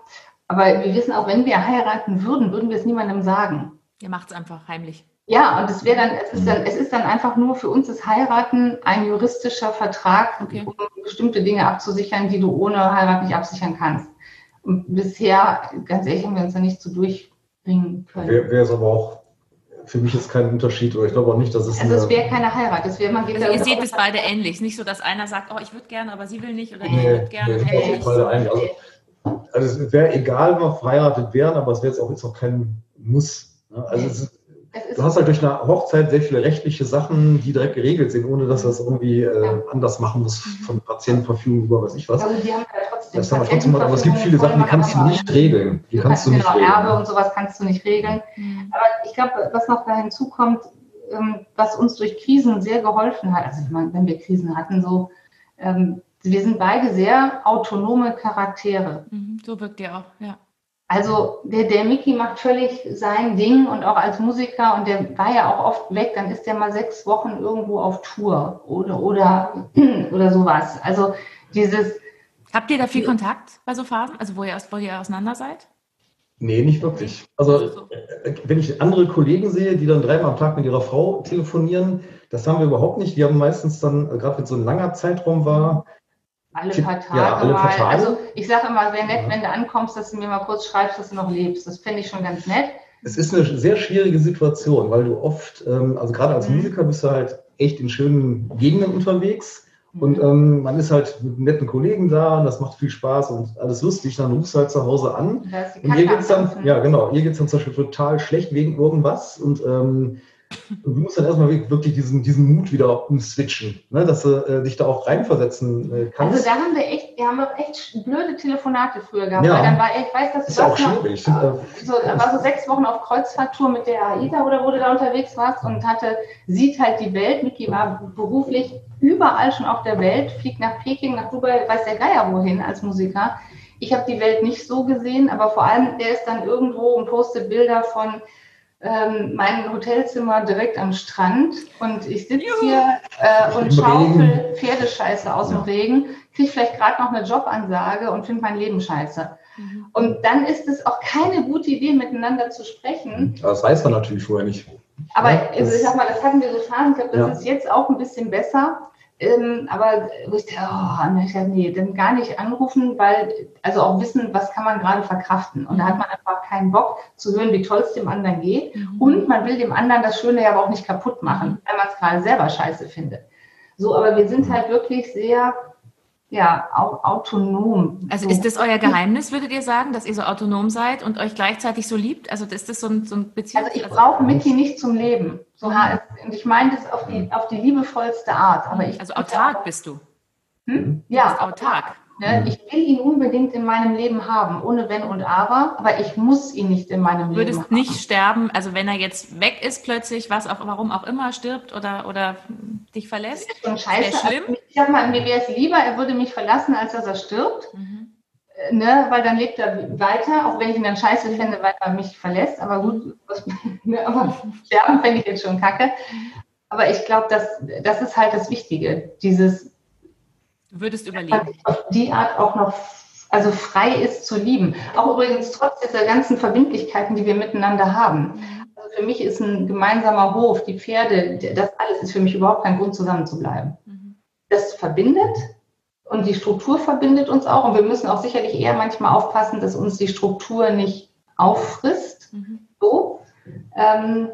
Aber wir wissen auch, wenn wir heiraten würden, würden wir es niemandem sagen. Ihr macht es einfach heimlich. Ja, und es wäre dann, es ist dann, es ist dann einfach nur für uns das Heiraten ein juristischer Vertrag, okay. um bestimmte Dinge abzusichern, die du ohne Heirat nicht absichern kannst. Und bisher, ganz ehrlich, haben wir uns da nicht so durchbringen können. Wäre wär es aber auch, für mich ist kein Unterschied, oder ich glaube auch nicht, dass es. Also es wäre keine Heirat, es wäre man geht also Ihr seht es beide ähnlich, nicht so, dass einer sagt, oh, ich würde gerne, aber sie will nicht, oder nee, ich würde gerne, nee. Beide ähnlich. Also, also es wäre egal, wenn wir verheiratet wären, aber es wäre jetzt auch jetzt noch kein Muss. Ne? Also es ist, du hast halt durch eine Hochzeit sehr viele rechtliche Sachen, die direkt geregelt sind, ohne dass das irgendwie äh, anders machen muss, mhm. von Patientenverfügung über was ich was. Also die haben ja trotzdem das haben wir trotzdem aber es gibt viele Sachen, die kannst du nicht regeln. Die kannst du nicht genau, regeln. Erbe und sowas kannst du nicht regeln. Mhm. Aber ich glaube, was noch da hinzukommt, ähm, was uns durch Krisen sehr geholfen hat, also ich meine, wenn wir Krisen hatten, so, ähm, wir sind beide sehr autonome Charaktere. Mhm, so wirkt ihr auch, ja. Also der, der Mickey macht völlig sein Ding und auch als Musiker und der war ja auch oft weg, dann ist der mal sechs Wochen irgendwo auf Tour oder oder oder sowas. Also dieses. Habt ihr da viel Kontakt bei so Phasen? Also wo ihr, wo ihr auseinander seid? Nee, nicht wirklich. Also äh, wenn ich andere Kollegen sehe, die dann dreimal am Tag mit ihrer Frau telefonieren, das haben wir überhaupt nicht. Wir haben meistens dann, äh, gerade wenn so ein langer Zeitraum war, alle paar Tage ja, alle paar Tage. Also ich sage immer, sehr nett, wenn du ankommst, dass du mir mal kurz schreibst, dass du noch lebst. Das finde ich schon ganz nett. Es ist eine sehr schwierige Situation, weil du oft, ähm, also gerade als mhm. Musiker bist du halt echt in schönen Gegenden unterwegs. Und mhm. ähm, man ist halt mit netten Kollegen da und das macht viel Spaß und alles lustig. Dann rufst du halt zu Hause an. Und hier geht es dann, ja genau, hier geht es dann zum Beispiel total schlecht wegen irgendwas. Und ähm, Du musst dann erstmal wirklich diesen, diesen Mut wieder umswitchen, ne? dass du äh, dich da auch reinversetzen äh, kannst. Also da haben wir echt, wir haben auch echt blöde Telefonate früher gehabt. Ja. Weil dann war, ich weiß, dass ist auch schwierig. Noch, äh, so, war so sechs Wochen auf Kreuzfahrttour mit der AIDA oder wo du da unterwegs warst und hatte, sieht halt die Welt. Miki war beruflich überall schon auf der Welt, fliegt nach Peking, nach Dubai, weiß der Geier wohin als Musiker. Ich habe die Welt nicht so gesehen, aber vor allem, der ist dann irgendwo und postet Bilder von ähm, mein Hotelzimmer direkt am Strand und ich sitze hier äh, und schaufel Pferdescheiße aus dem Regen, kriege vielleicht gerade noch eine Jobansage und finde mein Leben scheiße. Mhm. Und dann ist es auch keine gute Idee, miteinander zu sprechen. Das weiß man natürlich vorher nicht. Aber ja, also ich sag mal, das hatten wir so. Ich glaube, das ja. ist jetzt auch ein bisschen besser. Ähm, aber wo ich dachte, oh, nee, nee, dann gar nicht anrufen, weil, also auch wissen, was kann man gerade verkraften. Und da hat man einfach keinen Bock zu hören, wie toll es dem anderen geht. Mhm. Und man will dem anderen das Schöne ja aber auch nicht kaputt machen, mhm. weil man es gerade selber scheiße findet. So, aber wir sind halt wirklich sehr, ja, auch autonom. Also ist das euer Geheimnis, würdet ihr sagen, dass ihr so autonom seid und euch gleichzeitig so liebt? Also ist das so ein, so ein Beziehung? Also ich brauche Mickey nicht zum Leben. So, und ich meine das auf die, auf die liebevollste Art. Aber ich also autark bist du. Hm? Ja, autark. Ne? Ich will ihn unbedingt in meinem Leben haben, ohne Wenn und Aber, aber ich muss ihn nicht in meinem Leben haben. Würdest nicht sterben, also wenn er jetzt weg ist plötzlich, was auch, warum auch immer, stirbt oder, oder dich verlässt? Das ist schon scheiße. schlimm. Also, ich sag mal, mir wäre es lieber, er würde mich verlassen, als dass er stirbt. Mhm. Äh, ne, weil dann lebt er weiter, auch wenn ich ihn dann scheiße fände, weil er mich verlässt. Aber gut, was, ne, aber sterben fände ich jetzt schon kacke. Aber ich glaube, das, das ist halt das Wichtige. Dieses Du würdest überleben. Auf die Art auch noch also frei ist zu lieben. Auch übrigens trotz dieser ganzen Verbindlichkeiten, die wir miteinander haben. Also für mich ist ein gemeinsamer Hof, die Pferde, das alles ist für mich überhaupt kein Grund, zusammenzubleiben. Mhm. Das verbindet und die Struktur verbindet uns auch. Und wir müssen auch sicherlich eher manchmal aufpassen, dass uns die Struktur nicht auffrisst. Mhm. So. Ähm,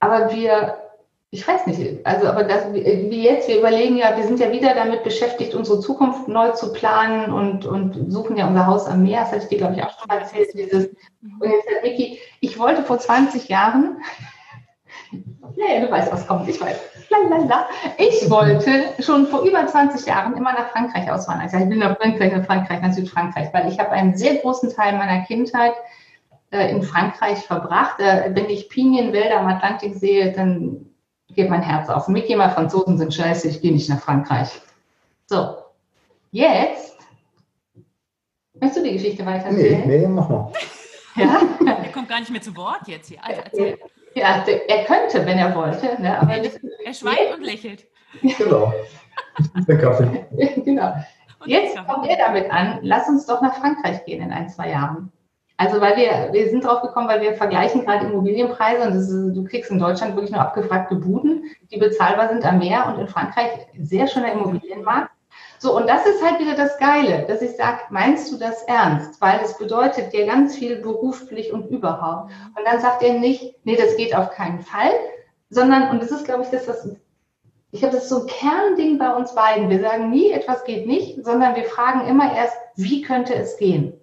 aber wir, ich weiß nicht, also aber das, wie jetzt, wir überlegen ja, wir sind ja wieder damit beschäftigt, unsere Zukunft neu zu planen und, und suchen ja unser Haus am Meer. Das hatte ich dir, glaube ich, auch schon mal erzählt. Dieses, und jetzt hat Vicky, ich wollte vor 20 Jahren, ja, du weißt, was kommt, ich weiß. Lalala. Ich wollte schon vor über 20 Jahren immer nach Frankreich auswandern. Ich, ich will nach Frankreich, nach Frankreich, nach Südfrankreich, weil ich habe einen sehr großen Teil meiner Kindheit äh, in Frankreich verbracht. Wenn ich Pinienwälder am Atlantik sehe, dann geht mein Herz auf. Mickey mal Franzosen sind scheiße, ich gehe nicht nach Frankreich. So, jetzt, möchtest du die Geschichte weiter erzählen? Nee, nee, mach mal. Ja? Er kommt gar nicht mehr zu Wort jetzt hier. Also, erzähl. Ja, er könnte, wenn er wollte. Ne? Aber er, er schweigt und lächelt. Genau. Der Kaffee. genau. Und Jetzt kommt er damit an, lass uns doch nach Frankreich gehen in ein, zwei Jahren. Also weil wir, wir sind drauf gekommen, weil wir vergleichen gerade Immobilienpreise und ist, du kriegst in Deutschland wirklich nur abgefragte Buden, die bezahlbar sind am Meer und in Frankreich sehr schöner Immobilienmarkt. So, und das ist halt wieder das Geile, dass ich sage, meinst du das ernst? Weil es bedeutet dir ganz viel beruflich und überhaupt. Und dann sagt er nicht, nee, das geht auf keinen Fall, sondern, und das ist, glaube ich, das, was, ich glaube, das ist so ein Kernding bei uns beiden. Wir sagen nie, etwas geht nicht, sondern wir fragen immer erst, wie könnte es gehen?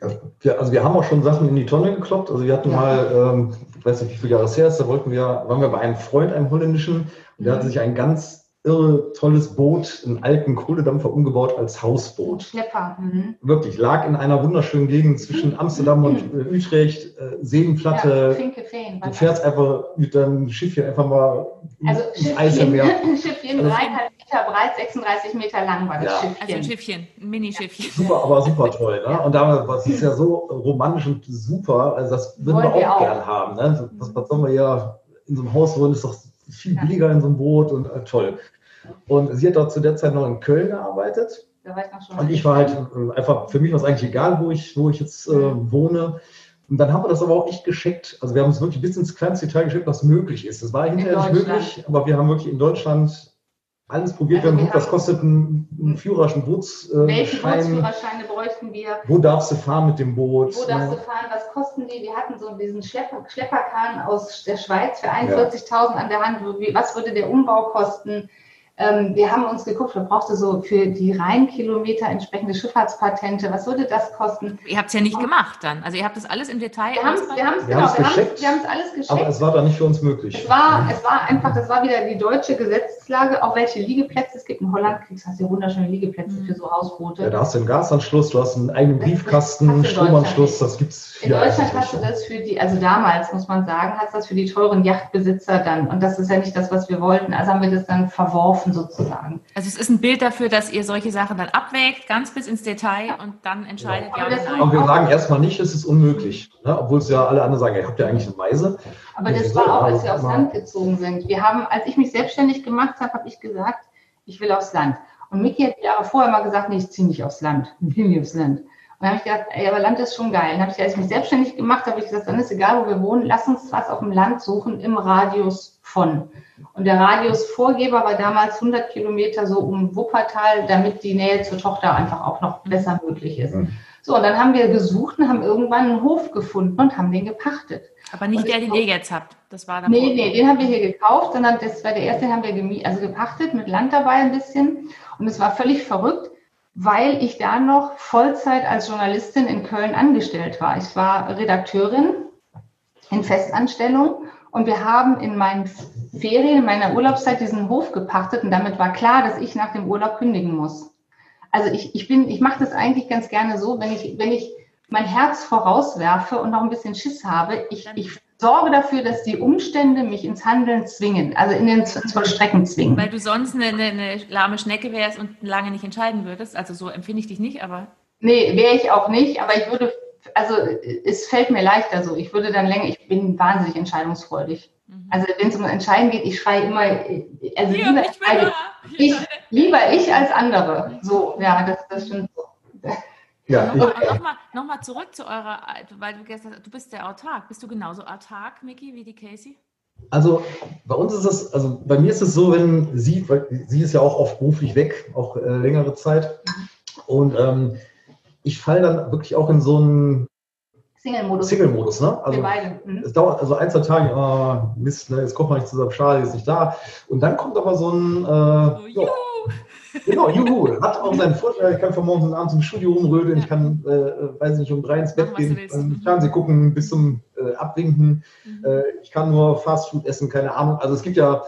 Also wir haben auch schon Sachen in die Tonne gekloppt. Also wir hatten ja. mal, ähm, ich weiß nicht, wie viele Jahre es her ist, da wollten wir, waren wir bei einem Freund, einem holländischen, und der mhm. hatte sich ein ganz irre tolles Boot, einen alten Kohledampfer umgebaut als Hausboot. Schlepper. Mhm. Wirklich, lag in einer wunderschönen Gegend zwischen mhm. Amsterdam und äh, Utrecht, äh, Seenplatte. Ja, Feen, du fährst einfach mit deinem Schiffchen einfach mal also ins Eiselmeer. Schiffchen, also, dreieinhalb Meter breit, 36 Meter lang war das ja. Schiffchen. Also ein Schiffchen, ein Minischiffchen. Super, aber super toll. Ne? Und da war es ja so romantisch und super, also das würden wir auch, auch, gern haben. Ne? Was, was sollen wir ja in so einem Haus wohnen, ist doch viel billiger in so einem Boot und äh, toll. Und sie hat dort zu der Zeit noch in Köln gearbeitet. Da war ich noch schon. Und ich war halt äh, einfach, für mich war es eigentlich egal, wo ich, wo ich jetzt äh, wohne. Und dann haben wir das aber auch echt gescheckt. Also wir haben es wirklich bis ins kleinste Detail geschickt, was möglich ist. Das war hinterher nicht möglich, aber wir haben wirklich in Deutschland alles probiert. Also wir haben geguckt, was kostet ein, ein Führer, ein Bootsschein. Welche Bootsführerscheine bräuchten wir? Wo darfst du fahren mit dem Boot? Wo darfst du fahren? Was kosten die? Wir hatten so diesen Schlepper, Schlepperkahn aus der Schweiz für 41.000 ja. an der Hand. Was würde der Umbau kosten? Ähm, wir haben uns geguckt, man brauchte so für die Rheinkilometer entsprechende Schifffahrtspatente. Was würde das kosten? Ihr habt es ja nicht gemacht dann. Also ihr habt das alles im Detail. Wir haben es wir haben's, genau, wir haben es alles geschickt. Aber es war dann nicht für uns möglich. Es war, es war einfach, das war wieder die deutsche Gesetzeslage, auch welche Liegeplätze es gibt. In Holland kriegst du ja wunderschöne Liegeplätze mhm. für so Hausboote. Ja, da hast du einen Gasanschluss, du hast einen eigenen Briefkasten, Stromanschluss, das gibt es In Deutschland hast du das für die, also damals muss man sagen, hast du das für die teuren Yachtbesitzer dann. Und das ist ja nicht das, was wir wollten. Also haben wir das dann verworfen Offen sozusagen. Also es ist ein Bild dafür, dass ihr solche Sachen dann abwägt, ganz bis ins Detail und dann entscheidet ja, ja oder Und wir sagen erstmal nicht, es ist unmöglich, ne? obwohl es ja alle anderen sagen, ihr habt ja eigentlich eine Meise. Aber das war auch, als wir aufs Land gezogen sind. Wir haben, als ich mich selbstständig gemacht habe, habe ich gesagt, ich will aufs Land. Und Miki hat Jahre vorher mal gesagt, nee, ich ziehe nicht aufs Land, ich will nicht aufs Land. Und dann habe ich gedacht, ey, aber Land ist schon geil. Dann habe ich, als ich mich selbstständig gemacht habe, ich gesagt, dann ist egal, wo wir wohnen, lass uns was auf dem Land suchen im Radius von. Und der Radiusvorgeber war damals 100 Kilometer so um Wuppertal, damit die Nähe zur Tochter einfach auch noch besser möglich ist. Mhm. So, und dann haben wir gesucht und haben irgendwann einen Hof gefunden und haben den gepachtet. Aber nicht und der, den ihr jetzt habt. Das war dann. Nee, nee, den haben wir hier gekauft, sondern das war der erste, den haben wir gemie also gepachtet, mit Land dabei ein bisschen. Und es war völlig verrückt, weil ich da noch Vollzeit als Journalistin in Köln angestellt war. Ich war Redakteurin in Festanstellung und wir haben in meinen Ferien, in meiner Urlaubszeit diesen Hof gepachtet und damit war klar, dass ich nach dem Urlaub kündigen muss. Also ich, ich bin, ich mache das eigentlich ganz gerne so, wenn ich, wenn ich mein Herz vorauswerfe und noch ein bisschen Schiss habe, ich, ich sorge dafür, dass die Umstände mich ins Handeln zwingen, also in den Zollstrecken zwingen. Weil du sonst eine, eine, lahme Schnecke wärst und lange nicht entscheiden würdest. Also so empfinde ich dich nicht, aber. Nee, wäre ich auch nicht, aber ich würde also es fällt mir leichter so. Ich würde dann länger, ich bin wahnsinnig entscheidungsfreudig. Mhm. Also wenn es um Entscheiden geht, ich schreie immer, also ja, lieber, ich, ich, lieber ich als andere. So, ja, das, das stimmt so. Ja, Nochmal noch mal zurück zu eurer, weil du gesagt hast, du bist der autark. Bist du genauso autark, Micky, wie die Casey? Also bei uns ist es, also bei mir ist es so, wenn sie, weil sie ist ja auch oft beruflich weg, auch äh, längere Zeit. Und ähm, ich falle dann wirklich auch in so einen Single-Modus. Single-Modus, ne? Also, mhm. es dauert also ein, zwei Tage, oh, Mist, ne, jetzt kommt man nicht zusammen, schade, ist nicht da. Und dann kommt aber so ein, äh, oh. Genau, juhu, hat auch seinen Vorteil. Ich kann von morgens und abends im Studio rumrödeln, ich kann, äh, weiß nicht, um drei ins Bett gehen, ähm, Fernsehen gucken, bis zum äh, Abwinken. Mhm. Äh, ich kann nur Fastfood essen, keine Ahnung. Also es gibt ja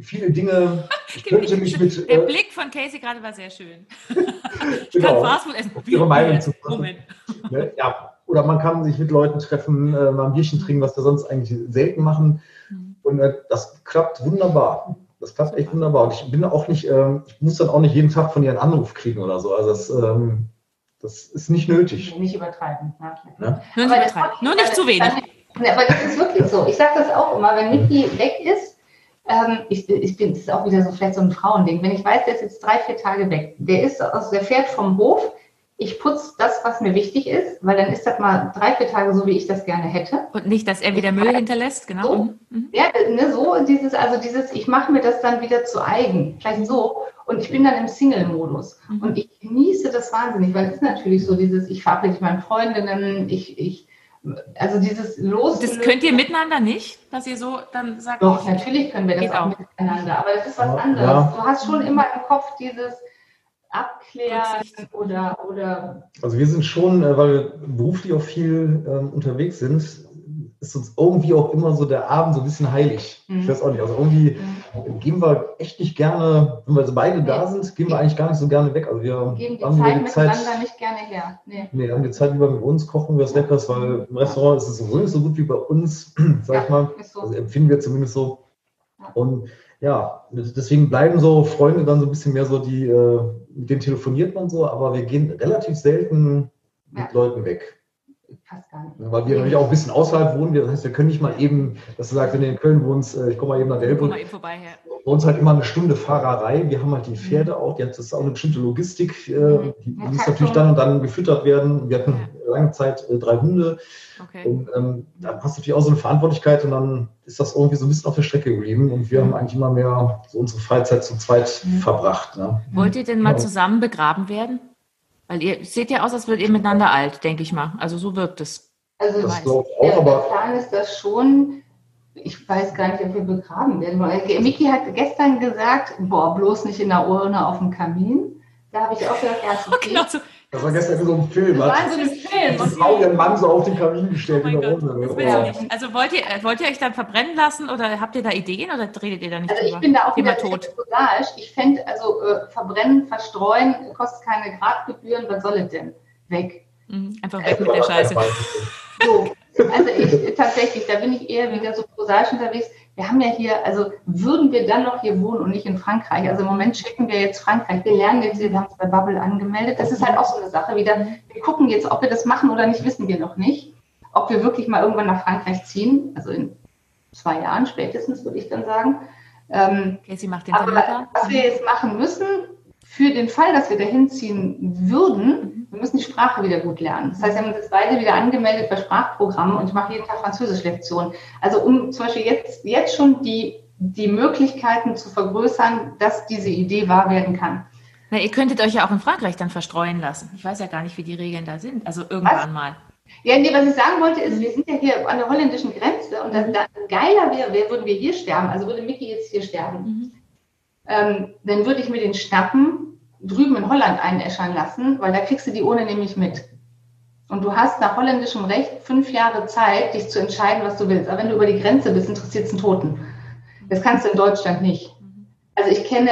viele Dinge. Ich könnte mich mit. Der äh, Blick von Casey gerade war sehr schön. ich genau, kann Fastfood essen. Ihre Meinung zu Moment. Ne? Ja, oder man kann sich mit Leuten treffen, äh, mal ein Bierchen trinken, was wir sonst eigentlich selten machen. Mhm. Und äh, das klappt wunderbar. Das klappt echt wunderbar. Und ich bin auch nicht, äh, ich muss dann auch nicht jeden Tag von ihr einen Anruf kriegen oder so. Also das, ähm, das ist nicht nötig. Nicht übertreiben. Ja. Ne? Nur, nicht übertreiben. Nur nicht zu wenig. Ja, aber das ist wirklich so. Ich sage das auch immer, wenn Niki weg ist, ähm, ich, ich bin, das ist auch wieder so vielleicht so ein Frauending. Wenn ich weiß, der ist jetzt drei, vier Tage weg, der ist, also der fährt vom Hof, ich putze das, was mir wichtig ist, weil dann ist das mal drei, vier Tage so, wie ich das gerne hätte. Und nicht, dass er wieder Müll hinterlässt, genau. So, mhm. Ja, ne, so dieses, also dieses, ich mache mir das dann wieder zu eigen, vielleicht so. Und ich bin dann im Single-Modus. Mhm. Und ich genieße das wahnsinnig, weil es ist natürlich so dieses, ich fahre mit meinen Freundinnen, ich, ich, also dieses Los. Das könnt ihr miteinander nicht, dass ihr so dann sagt. Doch, natürlich können wir das auch, auch miteinander, aber das ist was anderes. Ja. Du hast schon immer im Kopf dieses, abklären oder, oder. Also wir sind schon, äh, weil wir beruflich auch viel ähm, unterwegs sind, ist uns irgendwie auch immer so der Abend so ein bisschen heilig. Mhm. Ich weiß auch nicht. Also irgendwie mhm. gehen wir echt nicht gerne, wenn wir so beide nee. da sind, gehen wir eigentlich gar nicht so gerne weg. Also wir geben die haben Zeit die Zeit nicht gerne her. Nee. nee, haben die Zeit lieber mit uns, kochen wir was Leckeres, weil im Restaurant ist es nicht so gut wie bei uns, sag ja, ich mal. So. Also empfinden wir zumindest so. Ja. Und ja, deswegen bleiben so Freunde dann so ein bisschen mehr so die, äh, mit denen telefoniert man so, aber wir gehen relativ selten mit ja. Leuten weg. Fast gar nicht. Weil wir natürlich auch ein bisschen außerhalb wohnen. Das heißt, wir können nicht mal eben, dass du sagst, wenn du in Köln wohnst, äh, ich komme mal eben nach Delbrück. Komm mal eben vorbei, ja bei uns halt immer eine Stunde Fahrerei. Wir haben halt die Pferde auch, die hat, das ist auch eine bestimmte Logistik, äh, mhm. die, die muss natürlich dann und dann gefüttert werden. Wir hatten lange Zeit äh, drei Hunde. Okay. Und ähm, da passt natürlich auch so eine Verantwortlichkeit und dann ist das irgendwie so ein bisschen auf der Strecke geblieben und wir haben eigentlich immer mehr so unsere Freizeit zu zweit mhm. verbracht. Ne? Wollt ihr denn mal zusammen begraben werden? Weil ihr seht ja aus, als würdet ihr miteinander alt, denke ich mal. Also so wirkt es. Also das auch, der, der Plan ist das schon, ich weiß gar nicht, ob wir begraben werden wollen. Miki hat gestern gesagt, boah, bloß nicht in der Urne auf dem Kamin. Da habe ich auch gedacht, ja, okay. genau so. Das war gestern in so einem Film. Das war so ein Film. Und Frau ihren Mann so auf den Kamin gestellt oh in der Runde. Nicht. Also wollt ihr, wollt ihr euch dann verbrennen lassen oder habt ihr da Ideen oder redet ihr da nicht Also ich bin da auch Thema wieder tot. Ich fände, also äh, verbrennen, verstreuen, kostet keine Gradgebühren, was soll es denn? Weg. Mhm, einfach weg mit der Scheiße. So, also ich tatsächlich, da bin ich eher wieder so prosaisch unterwegs. Wir haben ja hier, also würden wir dann noch hier wohnen und nicht in Frankreich? Also im Moment schicken wir jetzt Frankreich. Wir lernen jetzt, wir haben es bei Bubble angemeldet. Das ist halt auch so eine Sache wieder. Wir gucken jetzt, ob wir das machen oder nicht, wissen wir noch nicht. Ob wir wirklich mal irgendwann nach Frankreich ziehen, also in zwei Jahren spätestens, würde ich dann sagen. Ähm, okay, sie macht den aber was wir jetzt machen müssen, für den Fall, dass wir dahin ziehen würden, wir müssen die Sprache wieder gut lernen. Das heißt, wir haben uns jetzt beide wieder angemeldet bei Sprachprogrammen und ich mache jeden Tag Französisch-Lektionen. Also um zum Beispiel jetzt, jetzt schon die, die Möglichkeiten zu vergrößern, dass diese Idee wahr werden kann. Na, ihr könntet euch ja auch in Frankreich dann verstreuen lassen. Ich weiß ja gar nicht, wie die Regeln da sind. Also irgendwann was? mal. Ja, nee, was ich sagen wollte, ist, wir sind ja hier an der holländischen Grenze und das, das geiler wäre, würden wir hier sterben, also würde Mickey jetzt hier sterben. Mhm ähm, dann würde ich mir den schnappen, drüben in Holland einäschern lassen, weil da kriegst du die ohne nämlich mit. Und du hast nach holländischem Recht fünf Jahre Zeit, dich zu entscheiden, was du willst. Aber wenn du über die Grenze bist, interessiert es einen Toten. Das kannst du in Deutschland nicht. Also ich kenne,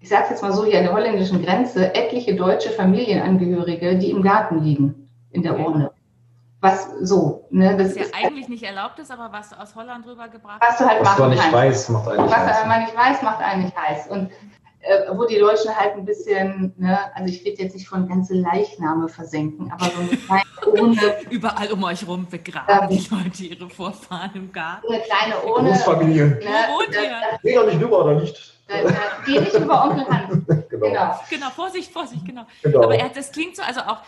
ich sage es jetzt mal so, hier an der holländischen Grenze, etliche deutsche Familienangehörige, die im Garten liegen, in der Urne was so. Ne, das was ja ist eigentlich nicht erlaubt ist, aber was du aus Holland rübergebracht hast. Was du halt was machen nicht kannst. weiß, macht eigentlich was heiß. Was man nicht weiß, macht eigentlich heiß. Und äh, wo die Deutschen halt ein bisschen, ne, also ich rede jetzt nicht von ganze Leichname versenken, aber so eine kleine Urne. Überall um euch rum begraben ähm, die Leute ihre Vorfahren im Garten. Eine kleine Urne. Großfamilie. Ne? Geh doch nicht rüber, oder nicht? Geh nicht über Onkel Hans. genau. genau. Genau, Vorsicht, Vorsicht, genau. genau. Aber er, das klingt so, also auch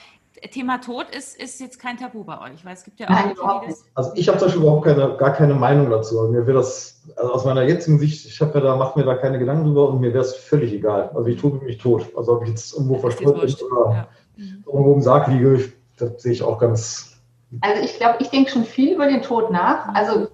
Thema Tod ist, ist jetzt kein Tabu bei euch, weil es gibt ja auch. Nein, überhaupt nicht. Also ich habe zum Beispiel überhaupt keine, gar keine Meinung dazu. Mir wäre das, also aus meiner jetzigen Sicht, ich habe mir da, mache mir da keine Gedanken drüber und mir wäre es völlig egal. Also ich tue mich tot. Also ob ich jetzt irgendwo verstreut bin oder ja. mhm. irgendwo im Sarg liege, das sehe ich auch ganz. Also ich glaube, ich denke schon viel über den Tod nach. Mhm. Also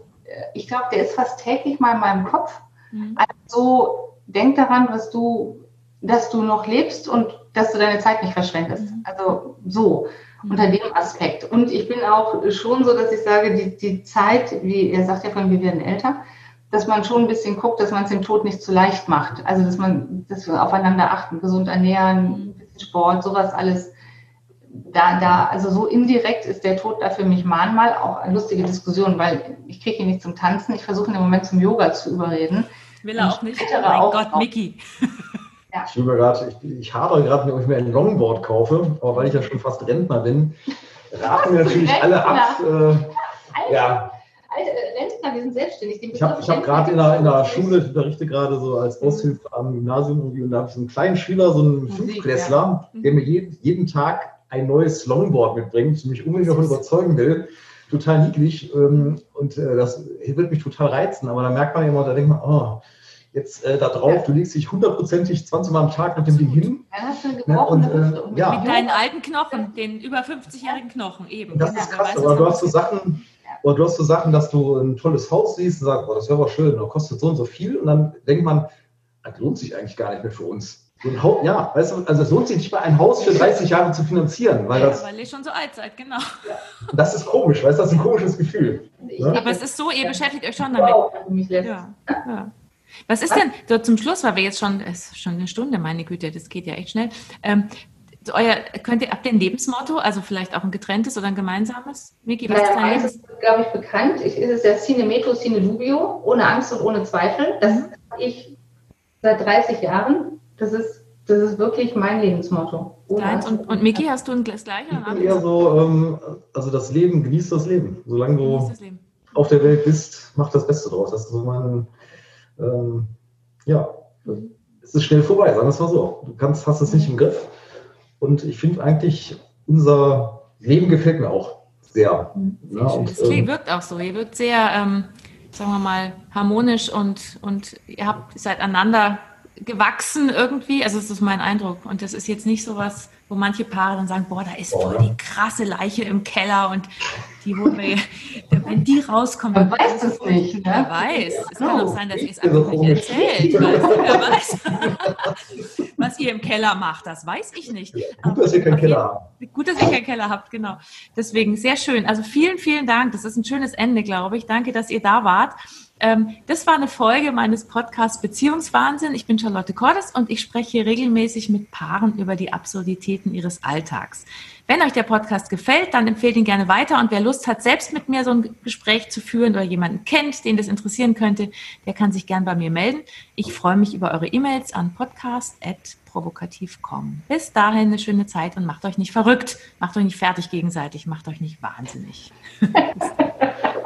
ich glaube, der ist fast täglich mal in meinem Kopf. Mhm. Also denk daran, was du, dass du noch lebst und dass du deine Zeit nicht verschwendest. Mhm. Also so mhm. unter dem Aspekt. Und ich bin auch schon so, dass ich sage, die, die Zeit, wie er sagt ja von, wir werden älter, dass man schon ein bisschen guckt, dass man es dem Tod nicht zu leicht macht. Also dass man, dass wir aufeinander achten, gesund ernähren, mhm. ein bisschen Sport, sowas alles. Da, da, also so indirekt ist der Tod da für mich manchmal auch eine lustige Diskussion, weil ich kriege ihn nicht zum Tanzen. Ich versuche ihn im Moment zum Yoga zu überreden. Will er auch nicht. Oh mein Gott, Mickey. Ja. Ich, grad, ich, ich hadere gerade, ob ich mir ein Longboard kaufe, aber weil ich ja schon fast Rentner bin, raten wir natürlich alle ab. Äh, Alter, ja. Alter, Rentner, wir sind selbstständig. ich habe hab gerade in der, in der Schule, ich unterrichte gerade so als mhm. Aushilfe am Gymnasium und da habe ich so einen kleinen Schüler, so einen Fünfklässler, ja. der mir jeden, jeden Tag ein neues Longboard mitbringt, mich unbedingt davon überzeugen will. Total niedlich ähm, und äh, das wird mich total reizen, aber da merkt man immer, da denkt man, oh, jetzt äh, da drauf, du legst dich hundertprozentig 20 Mal am Tag mit dem Ding hin. Ja, und, äh, ja. Mit deinen alten Knochen, den über 50-jährigen Knochen eben. Und das ist krass, aber du hast so Sachen, oder du hast so Sachen, dass du ein tolles Haus siehst und sagst, oh, das wäre aber schön, das kostet so und so viel. Und dann denkt man, das lohnt sich eigentlich gar nicht mehr für uns. So ein Haus, ja, weißt du, also es lohnt sich nicht mal ein Haus für 30 Jahre zu finanzieren. Weil ja, das, weil ihr schon so alt seid, genau. Das ist komisch, weißt du, das ist ein komisches Gefühl. Ne? Aber es ist so, ihr beschäftigt euch schon damit. Ja. ja. Was ist denn, so zum Schluss, weil wir jetzt schon, es ist schon eine Stunde, meine Güte, das geht ja echt schnell. Ähm, euer, könnt ihr, habt ihr ein Lebensmotto, also vielleicht auch ein getrenntes oder ein gemeinsames? Miki, was naja, ist ist, glaube ich, bekannt. Ich, ist es ja Sine Metro, Sine Dubio, ohne Angst und ohne Zweifel. Das mhm. habe ich seit 30 Jahren. Das ist, das ist wirklich mein Lebensmotto. Deins und, und Miki, hast du das gleiche? Ich bin eher so, ähm, also das Leben, genießt das Leben. Solange du auf der Welt bist, mach das Beste draus. Das ist so mein ähm, ja, es ist schnell vorbei, sagen wir es mal so. Du kannst, hast es nicht im Griff. Und ich finde eigentlich, unser Leben gefällt mir auch sehr. sehr ja, und, es ähm, wirkt auch so. Ihr wirkt sehr, ähm, sagen wir mal, harmonisch und, und ihr habt seid einander gewachsen irgendwie. Also das ist mein Eindruck. Und das ist jetzt nicht so was, wo manche Paare dann sagen, boah, da ist voll die krasse Leiche im Keller und die holen wir, wenn die rauskommt. Man weiß es nicht. Ne? Wer weiß. Es kann auch sein, dass ihr es einfach nicht erzählt. wer weiß, was ihr im Keller macht, das weiß ich nicht. Gut, dass ihr keinen Keller habt. Gut, dass ihr keinen Keller habt, genau. Deswegen sehr schön. Also vielen, vielen Dank. Das ist ein schönes Ende, glaube ich. Danke, dass ihr da wart. Ähm, das war eine Folge meines Podcasts Beziehungswahnsinn. Ich bin Charlotte Cordes und ich spreche regelmäßig mit Paaren über die Absurditäten ihres Alltags. Wenn euch der Podcast gefällt, dann empfehlt ihn gerne weiter und wer Lust hat, selbst mit mir so ein Gespräch zu führen oder jemanden kennt, den das interessieren könnte, der kann sich gern bei mir melden. Ich freue mich über eure E-Mails an podcast.provokativ.com. Bis dahin eine schöne Zeit und macht euch nicht verrückt, macht euch nicht fertig gegenseitig, macht euch nicht wahnsinnig.